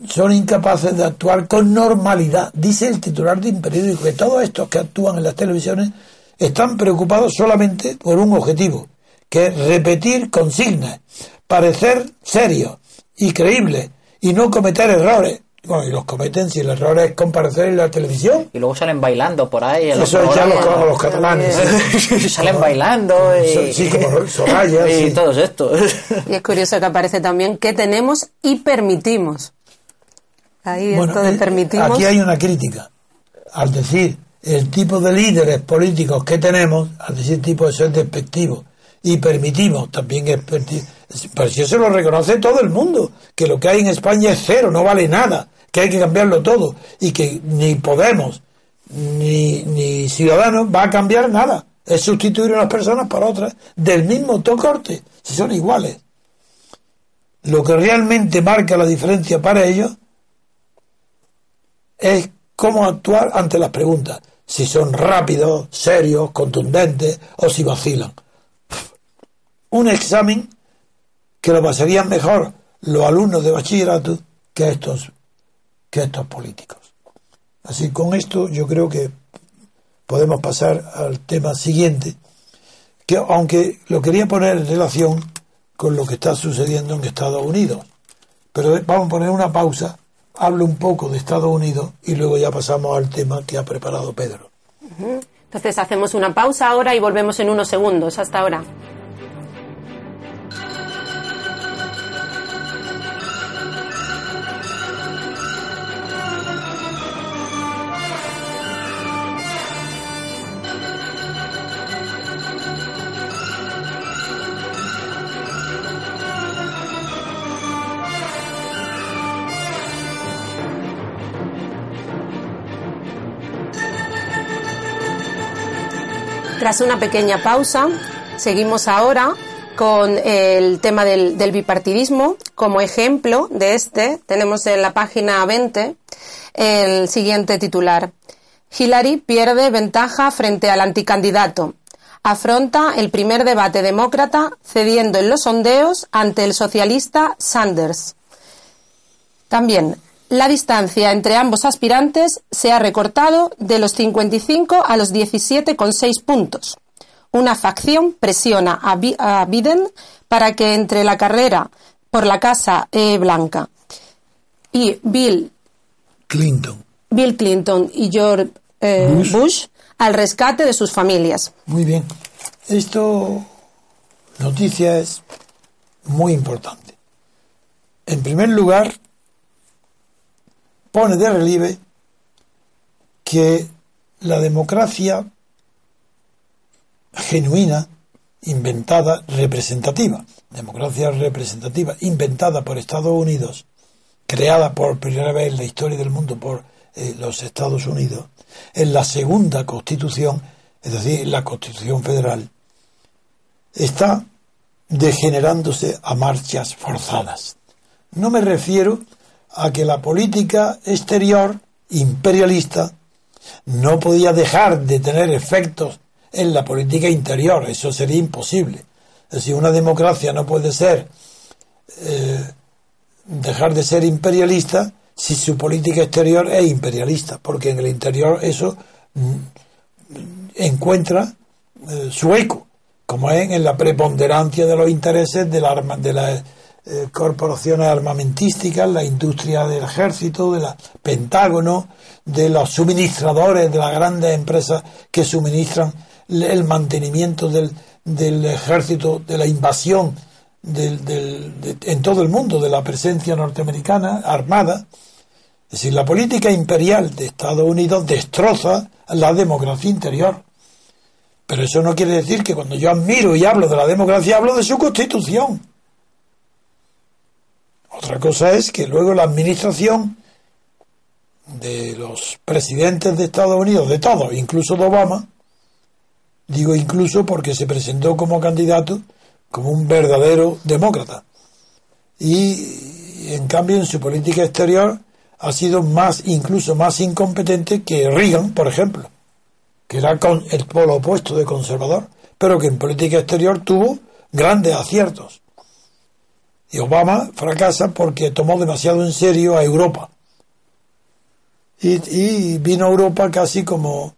son incapaces de actuar con normalidad. Dice el titular de un periódico que todos estos que actúan en las televisiones están preocupados solamente por un objetivo, que es repetir consignas, parecer serios y creíbles y no cometer errores. Bueno, y los cometen si el error es comparecer en la televisión. Y luego salen bailando por ahí. Eso ya los, los catalanes. salen bailando y, sí, como Soraya, y todos estos. Y es curioso que aparece también que tenemos y permitimos. Ahí esto de eh, permitimos. Aquí hay una crítica. Al decir el tipo de líderes políticos que tenemos, al decir tipo de ser despectivo, y permitimos también es pero si eso lo reconoce todo el mundo, que lo que hay en España es cero, no vale nada que hay que cambiarlo todo y que ni Podemos ni, Ciudadanos va a cambiar nada. Es sustituir unas personas por otras del mismo corte, si son iguales. Lo que realmente marca la diferencia para ellos es cómo actuar ante las preguntas, si son rápidos, serios, contundentes o si vacilan. Un examen que lo pasarían mejor los alumnos de bachillerato que estos que estos políticos. Así con esto yo creo que podemos pasar al tema siguiente, que aunque lo quería poner en relación con lo que está sucediendo en Estados Unidos, pero vamos a poner una pausa, hablo un poco de Estados Unidos y luego ya pasamos al tema que ha preparado Pedro. Entonces hacemos una pausa ahora y volvemos en unos segundos. Hasta ahora. Una pequeña pausa, seguimos ahora con el tema del, bipartidismo. Como ejemplo de este, tenemos en la página 20 el siguiente titular. Hillary pierde ventaja frente al anticandidato. Afronta el primer debate demócrata cediendo en los sondeos ante el socialista Sanders. También, la distancia entre ambos aspirantes se ha recortado de los 55 a los 17,6 puntos. Una facción presiona a, Biden para que entre la carrera por la Casa e Blanca y Bill Clinton, Bill Clinton y George eh, Bush. Bush al rescate de sus familias. Muy bien. Esto noticia es muy importante. En primer lugar, pone de relieve que la democracia genuina, inventada, representativa, democracia representativa, inventada por Estados Unidos, creada por primera vez en la historia del mundo por eh, los Estados Unidos, en la segunda constitución, es decir, la constitución federal, está degenerándose a marchas forzadas. No me refiero a que la política exterior imperialista no podía dejar de tener efectos en la política interior. Eso sería imposible. Es decir, una democracia no puede ser eh, dejar de ser imperialista si su política exterior es imperialista, porque en el interior eso encuentra eh, su eco, como es en la preponderancia de los intereses de, la, de las eh, corporaciones armamentísticas, la industria del ejército, de la Pentágono, de los suministradores de las grandes empresas que suministran el mantenimiento del, del ejército, de la invasión del, del, en todo el mundo, de la presencia norteamericana armada. Es decir, la política imperial de Estados Unidos destroza la democracia interior. Pero eso no quiere decir que cuando yo admiro y hablo de la democracia, hablo de su constitución. Otra cosa es que luego la administración de los presidentes de Estados Unidos, de todos, incluso de Obama, digo incluso porque se presentó como candidato como un verdadero demócrata. Y en cambio en su política exterior ha sido más, incluso más incompetente que Reagan, por ejemplo, que era con el polo opuesto de conservador, pero que en política exterior tuvo grandes aciertos. Y Obama fracasa porque tomó demasiado en serio a Europa. Y, vino a Europa casi como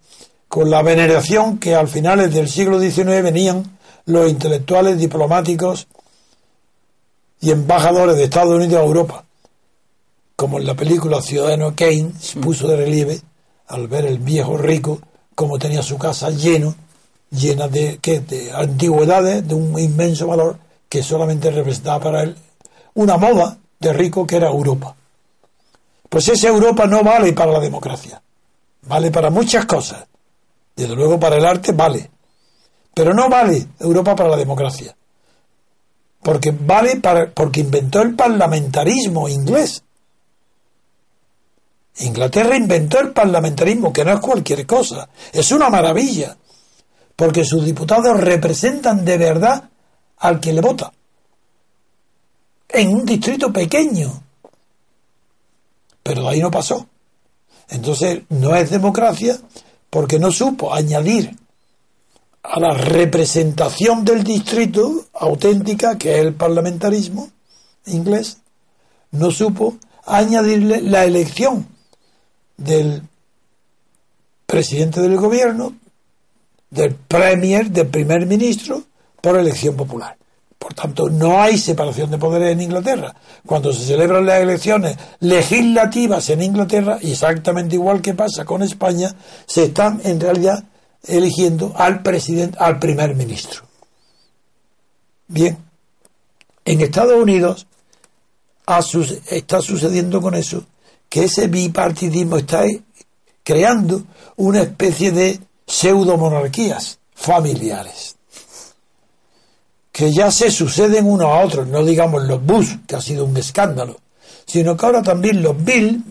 con la veneración que al finales del siglo XIX venían los intelectuales diplomáticos y embajadores de Estados Unidos a Europa como en la película Ciudadano Kane se mm. puso de relieve al ver el viejo rico como tenía su casa lleno, llena de, ¿qué? de antigüedades de un inmenso valor que solamente representaba para él una moda de rico que era Europa. Pues esa Europa no vale para la democracia, vale para muchas cosas. Desde luego para el arte vale, pero no vale Europa para la democracia. Porque vale para, porque inventó el parlamentarismo inglés Inglaterra inventó el parlamentarismo, que no es cualquier cosa, es una maravilla, porque sus diputados representan de verdad al que le vota, en un distrito pequeño. Pero ahí no pasó. Entonces no es democracia porque no supo añadir a la representación del distrito auténtica, que es el parlamentarismo inglés, no supo añadirle la elección del presidente del gobierno, del premier, del primer ministro, por elección popular. Por tanto, no hay separación de poderes en Inglaterra. Cuando se celebran las elecciones legislativas en Inglaterra, exactamente igual que pasa con España, se están en realidad eligiendo al presidente, al primer ministro. Bien, en Estados Unidos está sucediendo con eso que ese bipartidismo está creando una especie de pseudomonarquías familiares que ya se suceden unos a otros, no digamos los Bush, que ha sido un escándalo, sino que ahora también los Bill,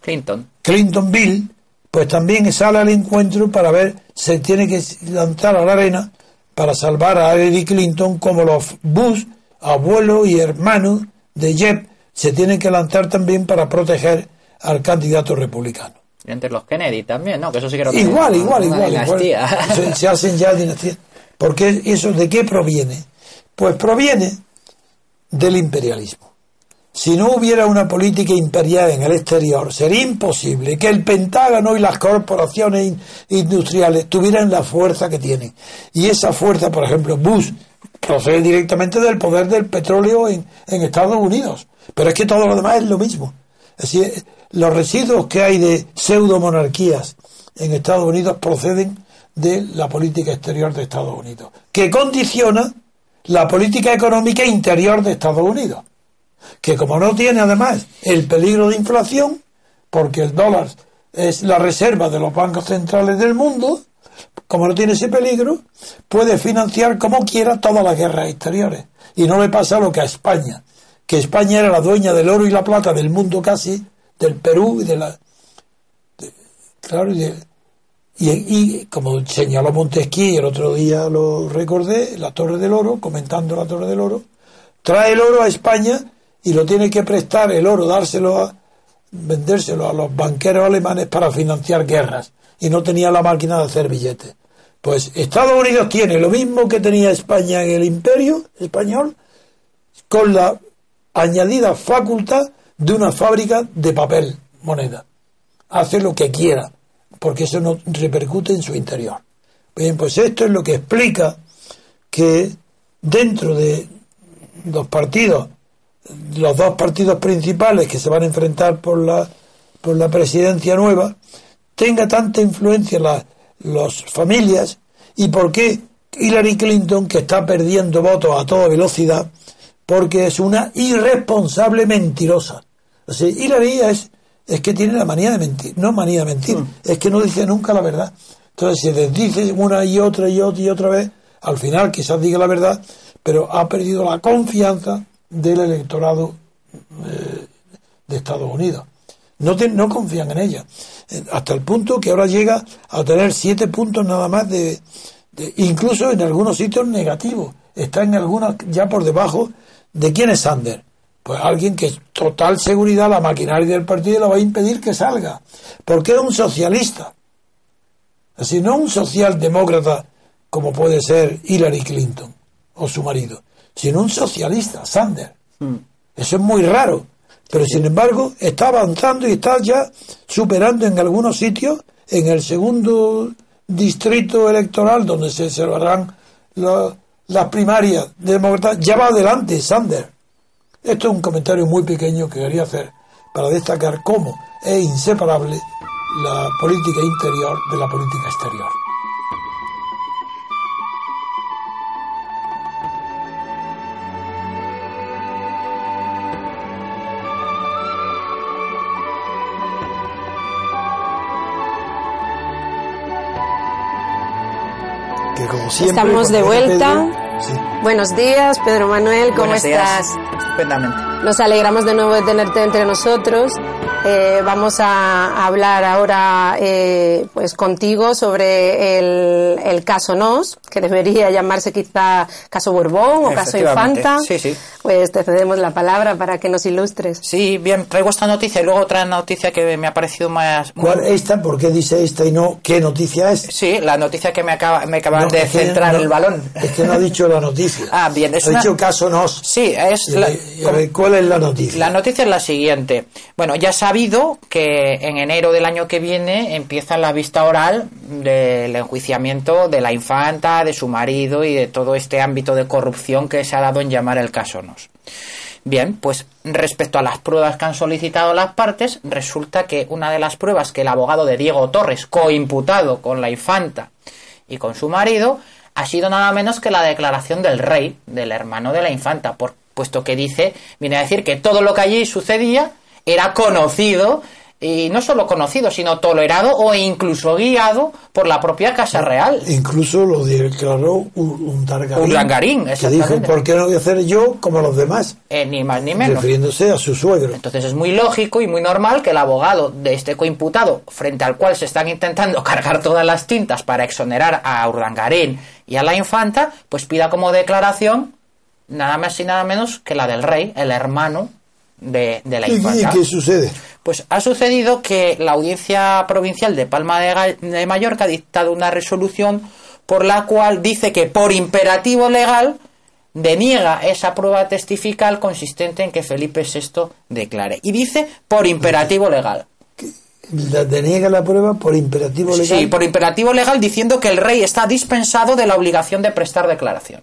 Clinton, Clinton Bill, pues también sale al encuentro para ver, se tiene que lanzar a la arena para salvar a Eddie Clinton como los Bush, abuelo y hermano de Jeb, se tienen que lanzar también para proteger al candidato republicano. entre los Kennedy también, ¿no? Que eso sí que lo Igual, igual, igual. Se, hacen ya dinastías. Porque eso, ¿de qué proviene? Pues proviene del imperialismo. Si no hubiera una política imperial en el exterior, sería imposible que el Pentágono y las corporaciones industriales tuvieran la fuerza que tienen. Y esa fuerza, por ejemplo, Bush procede directamente del poder del petróleo en, en Estados Unidos. Pero es que todo lo demás es lo mismo. Es decir, los residuos que hay de pseudo-monarquías en Estados Unidos proceden de la política exterior de Estados Unidos, que condiciona la política económica interior de Estados Unidos, que como no tiene además el peligro de inflación, porque el dólar es la reserva de los bancos centrales del mundo, como no tiene ese peligro, puede financiar como quiera todas las guerras exteriores. Y no le pasa lo que a España, que España era la dueña del oro y la plata del mundo casi, del Perú y de la... claro, y, como señaló Montesquieu, el otro día lo recordé, la Torre del Oro, comentando la Torre del Oro, trae el oro a España y lo tiene que prestar el oro, dárselo a, vendérselo a los banqueros alemanes para financiar guerras y no tenía la máquina de hacer billetes. Pues Estados Unidos tiene lo mismo que tenía España en el imperio español con la añadida facultad de una fábrica de papel, moneda. Hace lo que quiera. Porque eso no repercute en su interior. Bien, pues esto es lo que explica que dentro de los partidos, los dos partidos principales que se van a enfrentar por la, por la presidencia nueva, tenga tanta influencia las las familias y por qué Hillary Clinton, que está perdiendo votos a toda velocidad, porque es una irresponsable mentirosa. O sea, Hillary es, es que tiene la manía de mentir, no manía de mentir, Mm. es que no dice nunca la verdad. Entonces se les dice una y otra y otra y otra vez, al final quizás diga la verdad, pero ha perdido la confianza del electorado eh, de Estados Unidos. No, te- no confían en ella. Eh, Hasta el punto que ahora llega a tener siete puntos nada más de, de- incluso en algunos sitios negativos. Está en algunos ya por debajo de quién es Sander. Pues alguien que es total seguridad la maquinaria del partido le va a impedir que salga. Porque es un socialista. Así, no un socialdemócrata como puede ser Hillary Clinton o su marido, sino un socialista, Sander. Eso es muy raro. Pero sin embargo, está avanzando y está ya superando en algunos sitios, en el segundo distrito electoral donde se celebrarán la- las primarias demócratas, ya va adelante Sander. Esto es un comentario muy pequeño que quería hacer para destacar cómo es inseparable la política interior de la política exterior. Que como siempre, Estamos de dice vuelta. Pedro. Buenos días, Pedro Manuel, ¿cómo Buenos días. estás? Estupendamente. Nos alegramos de nuevo de tenerte entre nosotros. Eh, vamos a hablar ahora eh, pues contigo sobre el, el caso Nos, que debería llamarse quizá caso Borbón o caso. Infanta. Sí, sí. Pues te cedemos la palabra para que nos ilustres. Sí, bien, traigo esta noticia y luego otra noticia que me ha parecido más... ¿Cuál esta? ¿Por qué dice esta y no qué noticia es? Sí, la noticia que me acaba, me acaban No, de centrar no- el balón. Es que no ha dicho la noticia. Ah, bien, es ha una- dicho caso nos. Sí, es... Y la- La noticia es la siguiente. Bueno, ya sabido que en enero del año que viene empieza la vista oral del enjuiciamiento de la infanta, de su marido y de todo este ámbito de corrupción que se ha dado en llamar el caso Nos. Bien, pues respecto a las pruebas que han solicitado las partes, resulta que una de las pruebas que el abogado de Diego Torres, coimputado con la infanta y con su marido, ha sido nada menos que la declaración del rey, del hermano de la infanta, por, puesto que dice, viene a decir que todo lo que allí sucedía era conocido, y no solo conocido, sino tolerado o incluso guiado por la propia Casa Real. Incluso lo declaró un, un Targarín. Que dijo, ¿por qué no voy a hacer yo como los demás? Eh, ni más ni menos. Refiriéndose a su suegro. Entonces es muy lógico y muy normal que el abogado de este coimputado, frente al cual se están intentando cargar todas las tintas para exonerar a Urdangarín y a la infanta, pues pida como declaración nada más y nada menos que la del rey, el hermano de, de la ¿Y, y infanta. qué sucede? Pues ha sucedido que la Audiencia Provincial de Palma de, Mallorca ha dictado una resolución por la cual dice que por imperativo legal deniega esa prueba testifical consistente en que Felipe VI declare. Y dice por imperativo legal. La deniega la prueba por imperativo legal. Sí, por imperativo legal diciendo que el rey está dispensado de la obligación de prestar declaración.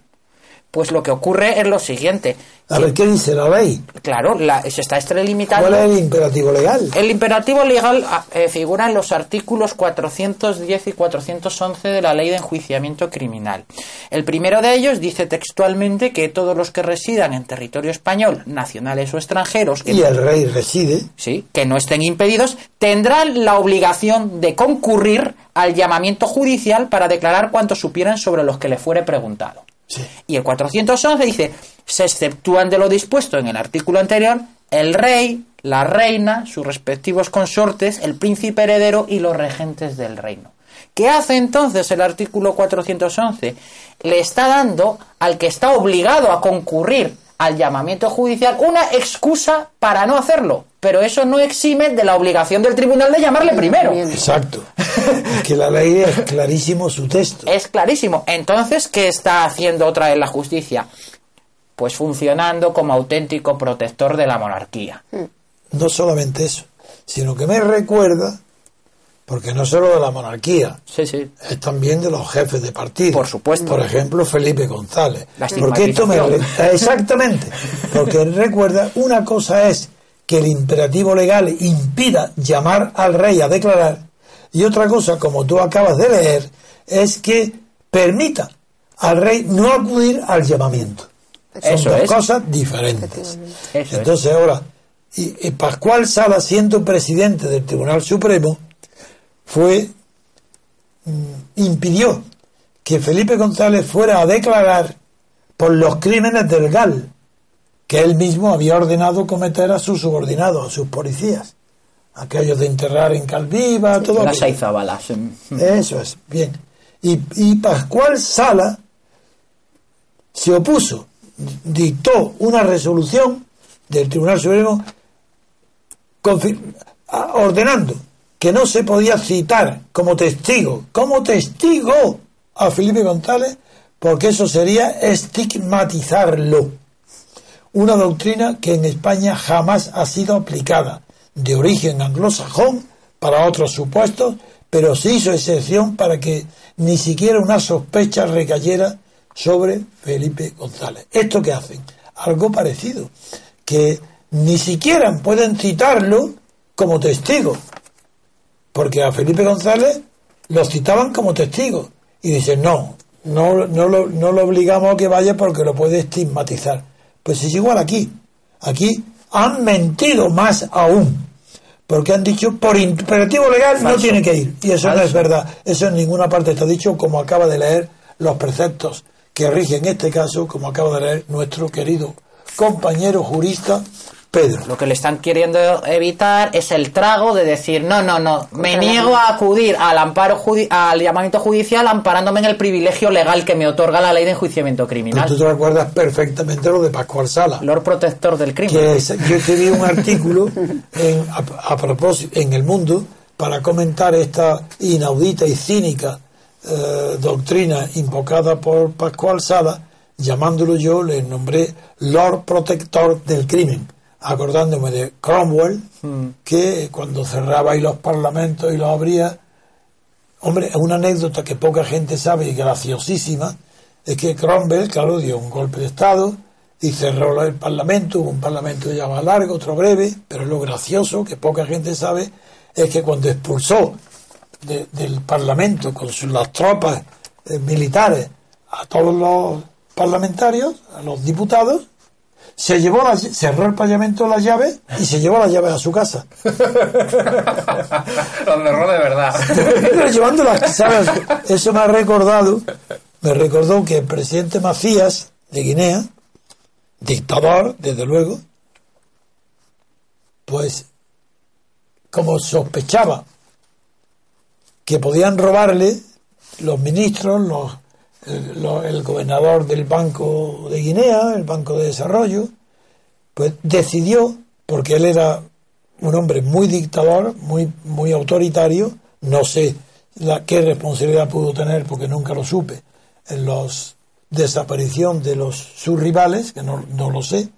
Pues lo que ocurre es lo siguiente. A ver, ¿qué dice la ley? Claro, la- se está extralimitando. ¿Cuál es el imperativo legal? El imperativo legal ah, eh, figura en los artículos 410 y 411 de la Ley de Enjuiciamiento Criminal. El primero de ellos dice textualmente que todos los que residan en territorio español, nacionales o extranjeros, que, Y el rey reside. sí, que no estén impedidos, tendrán la obligación de concurrir al llamamiento judicial para declarar cuanto supieran sobre los que le fuere preguntado. Y el 411 dice, se exceptúan de lo dispuesto en el artículo anterior el rey, la reina, sus respectivos consortes, el príncipe heredero y los regentes del reino. ¿Qué hace entonces el artículo 411? Le está dando al que está obligado a concurrir al llamamiento judicial una excusa para no hacerlo, pero eso no exime de la obligación del tribunal de llamarle primero. Bien. Exacto. es que la ley es clarísimo su texto. Es clarísimo. Entonces, ¿qué está haciendo otra vez la justicia? Pues funcionando como auténtico protector de la monarquía. No solamente eso, sino que me recuerda porque no solo de la monarquía, Sí, sí. es también de los jefes de partido. Por supuesto. Por ejemplo, Felipe González. La Porque esto me exactamente, porque recuerda una cosa es que el imperativo legal impida llamar al rey a declarar y otra cosa, como tú acabas de leer, es que permita al rey no acudir al llamamiento. Son dos es. cosas diferentes. Es. Entonces ahora, y, y Pascual Sala, siendo presidente del Tribunal Supremo, fue mm, impidió que Felipe González fuera a declarar por los crímenes del GAL, que él mismo había ordenado cometer a sus subordinados, a sus policías. Aquellos de enterrar en Calviva, todo Las aizabalas. Eso es, bien. Y, y Pascual Sala se opuso, dictó una resolución del Tribunal Supremo ordenando que no se podía citar como testigo, como testigo a Felipe González, porque eso sería estigmatizarlo. Una doctrina que en España jamás ha sido aplicada, de origen anglosajón para otros supuestos, pero se hizo excepción para que ni siquiera una sospecha recayera sobre Felipe González. ¿Esto qué hacen? Algo parecido, que ni siquiera pueden citarlo como testigo, porque a Felipe González lo citaban como testigo y dicen no, no, no, lo, no lo obligamos a que vaya porque lo puede estigmatizar. Pues es igual aquí. Aquí han mentido más aún. Porque han dicho por imperativo legal no tiene que ir. Y eso no es verdad. Eso en ninguna parte está dicho, como acaba de leer los preceptos que rigen este caso, como acaba de leer nuestro querido compañero jurista Pedro. Lo que le están queriendo evitar es el trago de decir, no, no, no, me niego a acudir al amparo judi- al llamamiento judicial amparándome en el privilegio legal que me otorga la ley de enjuiciamiento Pero tú criminal. te recuerdas perfectamente lo de Pascual Sala. Lord Protector del crimen. que es- yo escribí un artículo en, a, a propósito en el mundo para comentar esta inaudita y cínica eh, doctrina invocada por Pascual Sala, llamándolo yo, le nombré Lord Protector del crimen, acordándome de Cromwell, que cuando cerraba y los parlamentos y los abría, Hombre, una anécdota que poca gente sabe y graciosísima es que Cromwell, claro, dio un golpe de Estado y cerró el Parlamento, hubo un Parlamento ya más largo, otro breve, pero lo gracioso que poca gente sabe es que cuando expulsó de- del Parlamento con sus, las tropas eh, militares a todos los parlamentarios, a los diputados, se llevó la- cerró el Parlamento de las llaves y se llevó las llaves a su casa. Lo cerró de verdad. Pero llevándolas, ¿sabes? Eso me ha recordado, me recordó que el presidente Macías de Guinea, dictador, desde luego, pues como sospechaba que podían robarle los ministros, los, el, gobernador del Banco de Guinea, el Banco de Desarrollo, pues decidió, porque él era un hombre muy dictador, muy, muy autoritario, no sé la, qué responsabilidad pudo tener porque nunca lo supe, en la desaparición de los sus rivales, que no, no lo sé,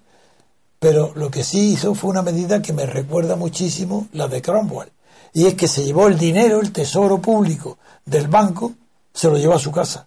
pero lo que sí hizo fue una medida que me recuerda muchísimo la de Cromwell, y es que se llevó el dinero, el tesoro público del banco, se lo llevó a su casa.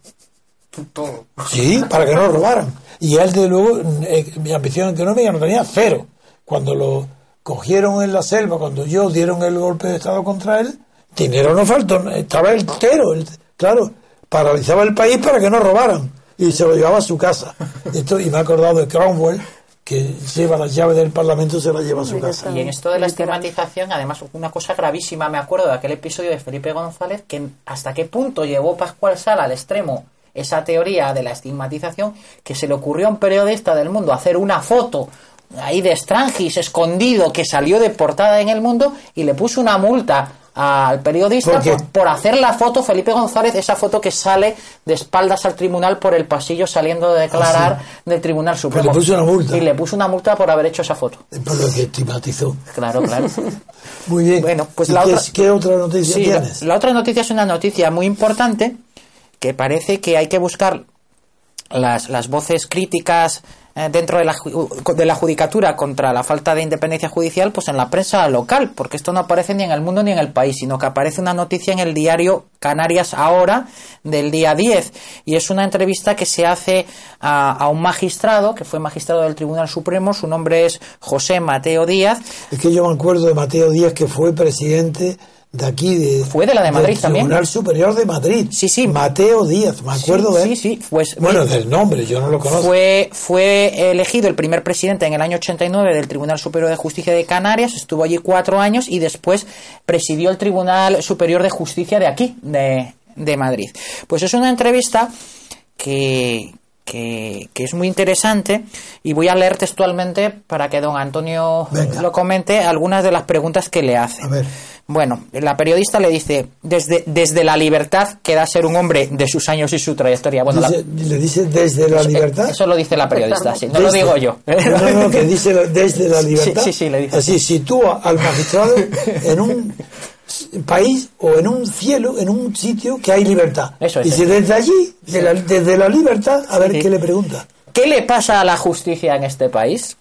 Todo. Sí, para que no lo robaran. Y él, de luego, eh, mi ambición económica no tenía cero. Cuando lo cogieron en la selva, cuando yo dieron el golpe de Estado contra él, dinero no faltó, estaba entero. el- claro, paralizaba el país para que no robaran. Y se lo llevaba a su casa. Esto, y me he acordado de Cromwell, que lleva las llaves del Parlamento y se las lleva a su casa. Y en esto de la estigmatización, además, una cosa gravísima, me acuerdo de aquel episodio de Felipe González, que hasta qué punto llevó Pascual Sala al extremo esa teoría de la estigmatización, que se le ocurrió a un periodista del mundo hacer una foto ahí de Strangis escondido que salió de portada en el mundo y le puso una multa al periodista ¿Por hacer la foto Felipe González, esa foto que sale de espaldas al tribunal por el pasillo saliendo de declarar del Tribunal Supremo. Ah, le puso una multa. Y le puso una multa por haber hecho esa foto. Por lo que estigmatizó. Claro, claro. Muy bien. Bueno, pues ¿Y la qué, otra- ¿Qué otra noticia Sí, la, tienes? la otra noticia es una noticia muy importante que parece que hay que buscar las, las voces críticas eh, dentro de la, de la judicatura contra la falta de independencia judicial, pues en la prensa local, porque esto no aparece ni en el mundo ni en el país, sino que aparece una noticia en el diario Canarias Ahora del día 10. Y es una entrevista que se hace a, a un magistrado, que fue magistrado del Tribunal Supremo, su nombre es José Mateo Díaz. Es que yo me acuerdo de Mateo Díaz, que fue presidente de aquí de fue de la de Madrid del también. Tribunal Superior de Madrid. Sí sí. Mateo Díaz me acuerdo sí, de él. sí sí pues bueno del nombre yo no lo conozco. Fue fue elegido el primer presidente en el año 89 del Tribunal Superior de Justicia de Canarias estuvo allí cuatro años y después presidió el Tribunal Superior de Justicia de aquí de, de Madrid. Pues es una entrevista que que, que, es muy interesante y voy a leer textualmente para que don Antonio Venga. lo comente algunas de las preguntas que le hace. A ver. Bueno, la periodista le dice, desde, desde la libertad que da ser un hombre de sus años y su trayectoria. Bueno, Dice- le dice desde la la- libertad Eso lo dice la periodista, sí, no lo Desde- digo yo. no no que dice la- desde la libertad sí, sí, le dice. así sitúa al magistrado en un país o en un cielo en un sitio que hay libertad Eso es, dice eso. desde allí de la- desde la libertad a ver Sí. qué le pregunta ¿Qué le pasa a la justicia en este país?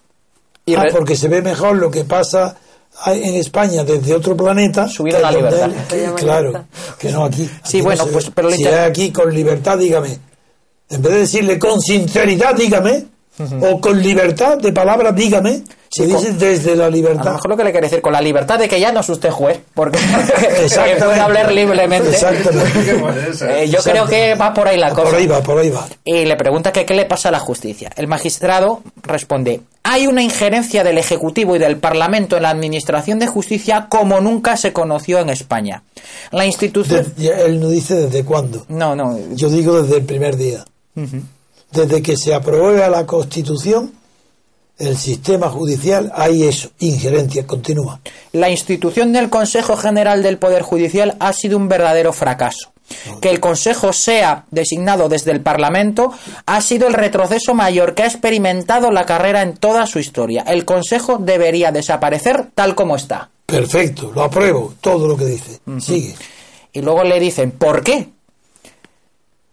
Y Ah, porque se ve mejor lo que pasa en España desde otro planeta. Subido a la libertad. él- claro, que no aquí. Sí, Aquí bueno, pues, pero si es aquí con libertad, dígame. En vez de decirle con sinceridad, dígame. O con libertad de palabra, dígame. Se Sí, dice con- desde la a lo libertad. mejor lo que le quiere decir, con la libertad de que ya no es usted juez, porque puede hablar libremente. Exactamente. Eh, yo creo que va por ahí la cosa. Por ahí va, por ahí va. y le pregunta que qué le pasa a la justicia. El magistrado responde, hay una injerencia del Ejecutivo y del Parlamento en la Administración de Justicia como nunca se conoció en España. La institución... De- él no dice desde cuándo. No, no. Yo digo desde el primer día. Desde que se aprueba la Constitución, el sistema judicial, hay eso, injerencia continua. La institución del Consejo General del Poder Judicial ha sido un verdadero fracaso. Que el Consejo sea designado desde el Parlamento ha sido el retroceso mayor que ha experimentado la carrera en toda su historia. El Consejo debería desaparecer tal como está. Perfecto, lo apruebo, todo lo que dice. Sigue. Y luego le dicen, ¿por qué?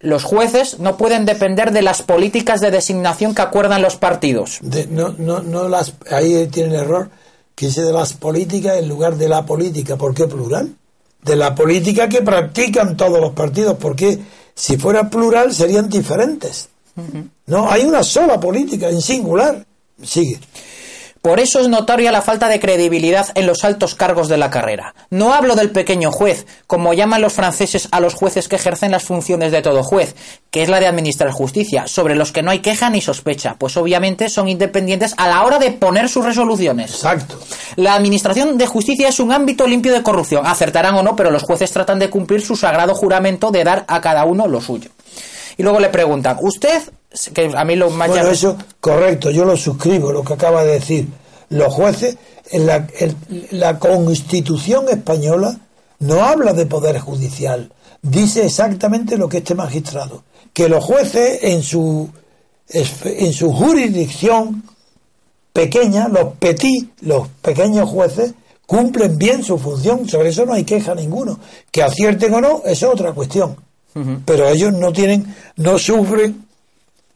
Los jueces no pueden depender de las políticas de designación que acuerdan los partidos. De- no, no, no las, ahí tiene el error, que dice de las políticas en lugar de la política. ¿Por qué plural? De la política que practican todos los partidos, porque si fuera plural serían diferentes. No, hay una sola política en singular. Sigue. Por eso es notoria la falta de credibilidad en los altos cargos de la carrera. No hablo del pequeño juez, como llaman los franceses a los jueces que ejercen las funciones de todo juez, que es la de administrar justicia, sobre los que no hay queja ni sospecha, pues obviamente son independientes a la hora de poner sus resoluciones. Exacto. La administración de justicia es un ámbito limpio de corrupción, acertarán o no, pero los jueces tratan de cumplir su sagrado juramento de dar a cada uno lo suyo. Y luego le preguntan, ¿usted, que a mí lo más Bueno, eso, correcto, yo lo suscribo, lo que acaba de decir. Los jueces, en la, Constitución española no habla de poder judicial, dice exactamente lo que este magistrado, que los jueces en su, en su jurisdicción pequeña, los petit, los pequeños jueces, cumplen bien su función, sobre eso no hay queja ninguno. Que acierten o no, eso es otra cuestión. Pero ellos no tienen, no sufren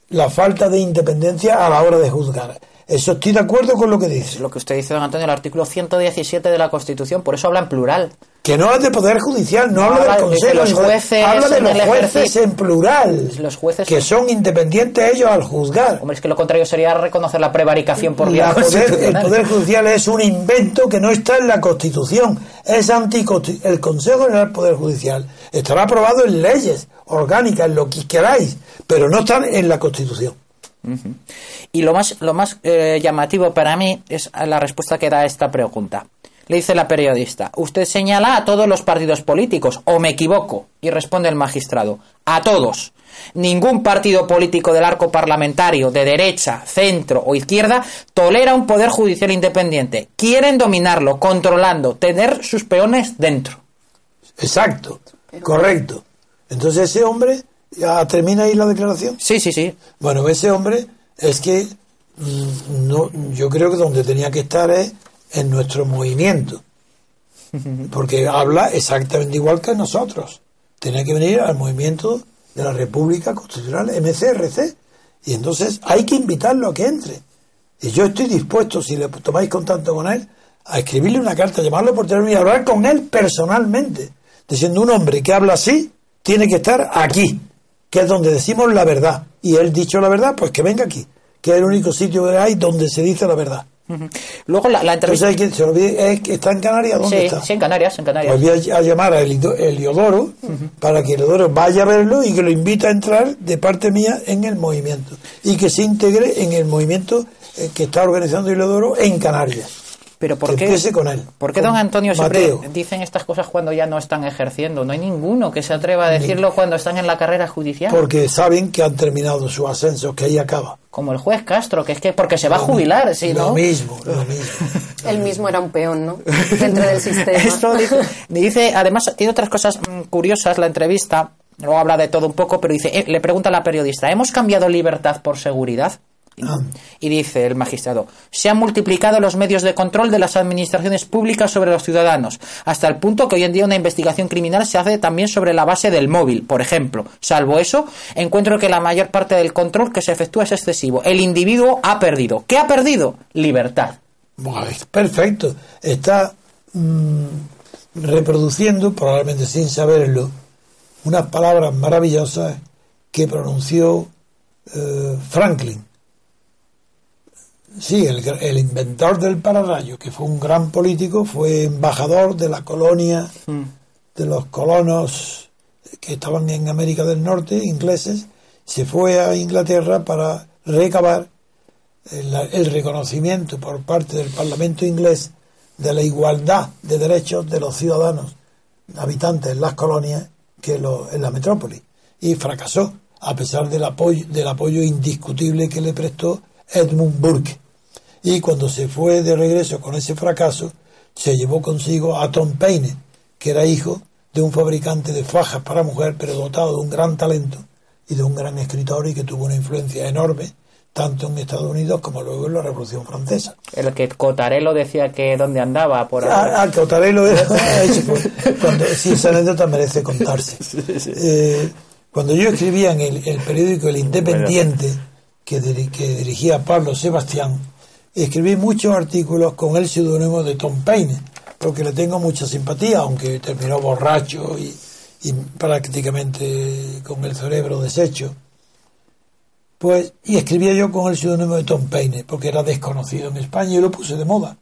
la falta de independencia a la hora de juzgar. Eso estoy de acuerdo con lo que dice. lo que usted dice, don Antonio, el artículo 117 de la Constitución, por eso habla en plural. Que no es de poder judicial, no, No, habla del habla de consejo, que los de- jueces habla de los jueces en plural, Los jueces- que son independientes ellos al juzgar. Hombre, es que lo contrario sería reconocer la prevaricación por La poder- el poder judicial es un invento que no está en la Constitución, es anticonsti- El Consejo General del Poder Judicial estará aprobado en leyes orgánicas, en lo que queráis, pero no está en la Constitución. Y lo más, lo más eh, llamativo para mí es la respuesta que da a esta pregunta. Le dice la periodista, usted señala a todos los partidos políticos, o me equivoco. Y responde el magistrado, a todos. Ningún partido político del arco parlamentario, de derecha, centro o izquierda, tolera un poder judicial independiente. Quieren dominarlo, controlando, tener sus peones dentro. Exacto, correcto. Entonces ese hombre, ya termina ahí la declaración. Sí, sí, sí. Bueno, ese hombre es que mm, no, yo creo que donde tenía que estar es en nuestro movimiento, porque habla exactamente igual que nosotros. Tenía que venir al movimiento de la República Constitucional, MCRC, Y entonces hay que invitarlo a que entre. Y yo estoy dispuesto, si le tomáis contacto con él, a escribirle una carta, llamarlo por teléfono y hablar con él personalmente. Diciendo un hombre que habla así, tiene que estar aquí, que es donde decimos la verdad. Y él dicho la verdad, pues que venga aquí, que es el único sitio que hay donde se dice la verdad. Luego la, la entrevista. Entonces, se olvide, es que está en Canarias, ¿dónde Sí, está? sí, en Canarias, en Canarias. Pues voy a, a llamar a Eliodoro para que Eliodoro vaya a verlo y que lo invite a entrar de parte mía en el movimiento y que se integre en el movimiento eh, que está organizando Eliodoro en Canarias. Pero ¿por que qué, empiece con él. ¿por qué con don Antonio siempre Mateo. dicen estas cosas cuando ya no están ejerciendo? No hay ninguno que se atreva a decirlo cuando están en la carrera judicial. Porque saben que han terminado su ascenso, que ahí acaba. Como el juez Castro, que es que porque se va a jubilar, ¿sí, Lo no? mismo, lo mismo. Él mismo era un peón, ¿no? Dentro del sistema. Esto dice, dice, además, tiene otras cosas mm, curiosas la entrevista. Luego habla de todo un poco, pero dice, eh, le pregunta a la periodista, ¿hemos cambiado libertad por seguridad? Y- dice el magistrado, se han multiplicado los medios de control de las administraciones públicas sobre los ciudadanos, hasta el punto que hoy en día una investigación criminal se hace también sobre la base del móvil, por ejemplo. Salvo eso, encuentro que la mayor parte del control que se efectúa es excesivo. El individuo ha perdido. ¿Qué ha perdido? Libertad. Perfecto. Está mm, reproduciendo, probablemente sin saberlo, unas palabras maravillosas que pronunció eh, Franklin. Sí, el, inventor del pararrayo, que fue un gran político, fue embajador de la colonia de los colonos que estaban en América del Norte, ingleses, se fue a Inglaterra para recabar el, el reconocimiento por parte del Parlamento inglés de la igualdad de derechos de los ciudadanos habitantes en las colonias que lo- en la metrópoli. Y fracasó, a pesar del apoyo, del apoyo indiscutible que le prestó Edmund Burke. Y cuando se fue de regreso con ese fracaso, se llevó consigo a Tom Paine, que era hijo de un fabricante de fajas para mujer, pero dotado de un gran talento y de un gran escritor y que tuvo una influencia enorme, tanto en Estados Unidos como luego en la Revolución Francesa. El que Cotarelo decía que dónde andaba por ahí. Ah, ah, que Otarelo era. ah. Cuando, sí, esa anécdota merece contarse. Eh, cuando yo escribía en el, el periódico El Independiente, que dirigía Pablo Sebastián, escribí muchos artículos con el seudónimo de Tom Paine, porque le tengo mucha simpatía, aunque terminó borracho y, y prácticamente con el cerebro deshecho. Pues, y escribía yo con el seudónimo de Tom Paine, porque era desconocido en España y lo puse de moda.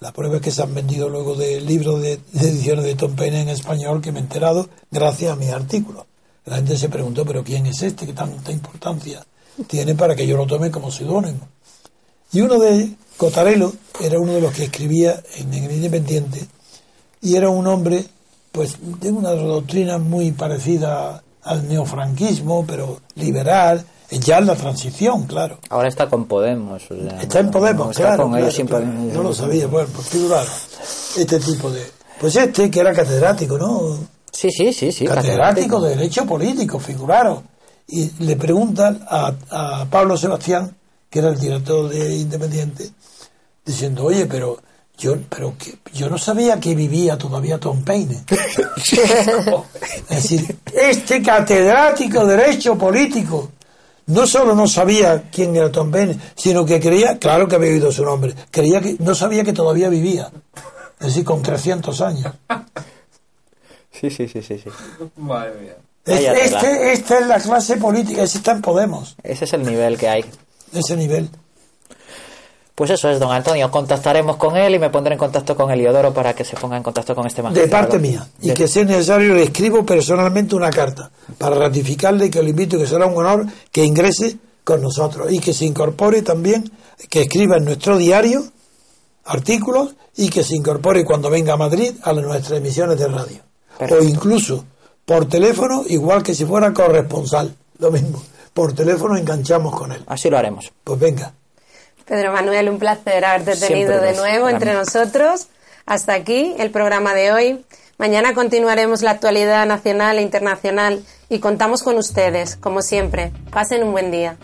La prueba es que se han vendido luego de libros de, de ediciones de Tom Paine en español que me he enterado gracias a mis artículos. La gente se preguntó, pero ¿quién es este que tanta importancia tiene para que yo lo tome como seudónimo? Y uno de ellos, Cotarelo, era uno de los que escribía en, el Independiente y era un hombre pues de una doctrina muy parecida al neofranquismo, pero liberal, ya en la transición, claro. Ahora está con Podemos. o sea, Está en Podemos, está claro. con claro, ellos sin claro. Podemos. No lo sabía, bueno, pues figuraron. Este tipo de. Pues este que era catedrático, ¿no? Sí, sí, sí, sí. catedrático de Derecho Político, figuraron. Y le preguntan a, a Pablo Sebastián, que era el director de Independiente, diciendo, oye, pero yo, pero que, yo no sabía que vivía todavía Tom Paine. es decir, este catedrático de Derecho Político no solo no sabía quién era Tom Paine, sino que creía, claro que había oído su nombre, creía que no sabía que todavía vivía. Es decir, con 300 años. Sí, sí, sí, sí, sí. Madre mía. Es- Vaya tela. este, esta es la clase política, ese está en Podemos, Ese es el nivel que hay. Ese nivel. Pues eso es, don Antonio. Contactaremos con él y me pondré en contacto con Eliodoro para que se ponga en contacto con este De magistrado. parte mía. Y De- que si es necesario le escribo personalmente una carta para ratificarle que lo invito y que será un honor que ingrese con nosotros y que se incorpore también, que escriba en nuestro diario artículos y que se incorpore cuando venga a Madrid a nuestras emisiones de radio. Perfecto. O incluso por teléfono, igual que si fuera corresponsal. Lo mismo. Por teléfono enganchamos con él. Así lo haremos. Pues venga. Pedro Manuel, un placer haberte tenido Siempre de nuevo entre mí. nosotros. Hasta aquí el programa de hoy. Mañana continuaremos la actualidad nacional e internacional y contamos con ustedes, como siempre. Pasen un buen día.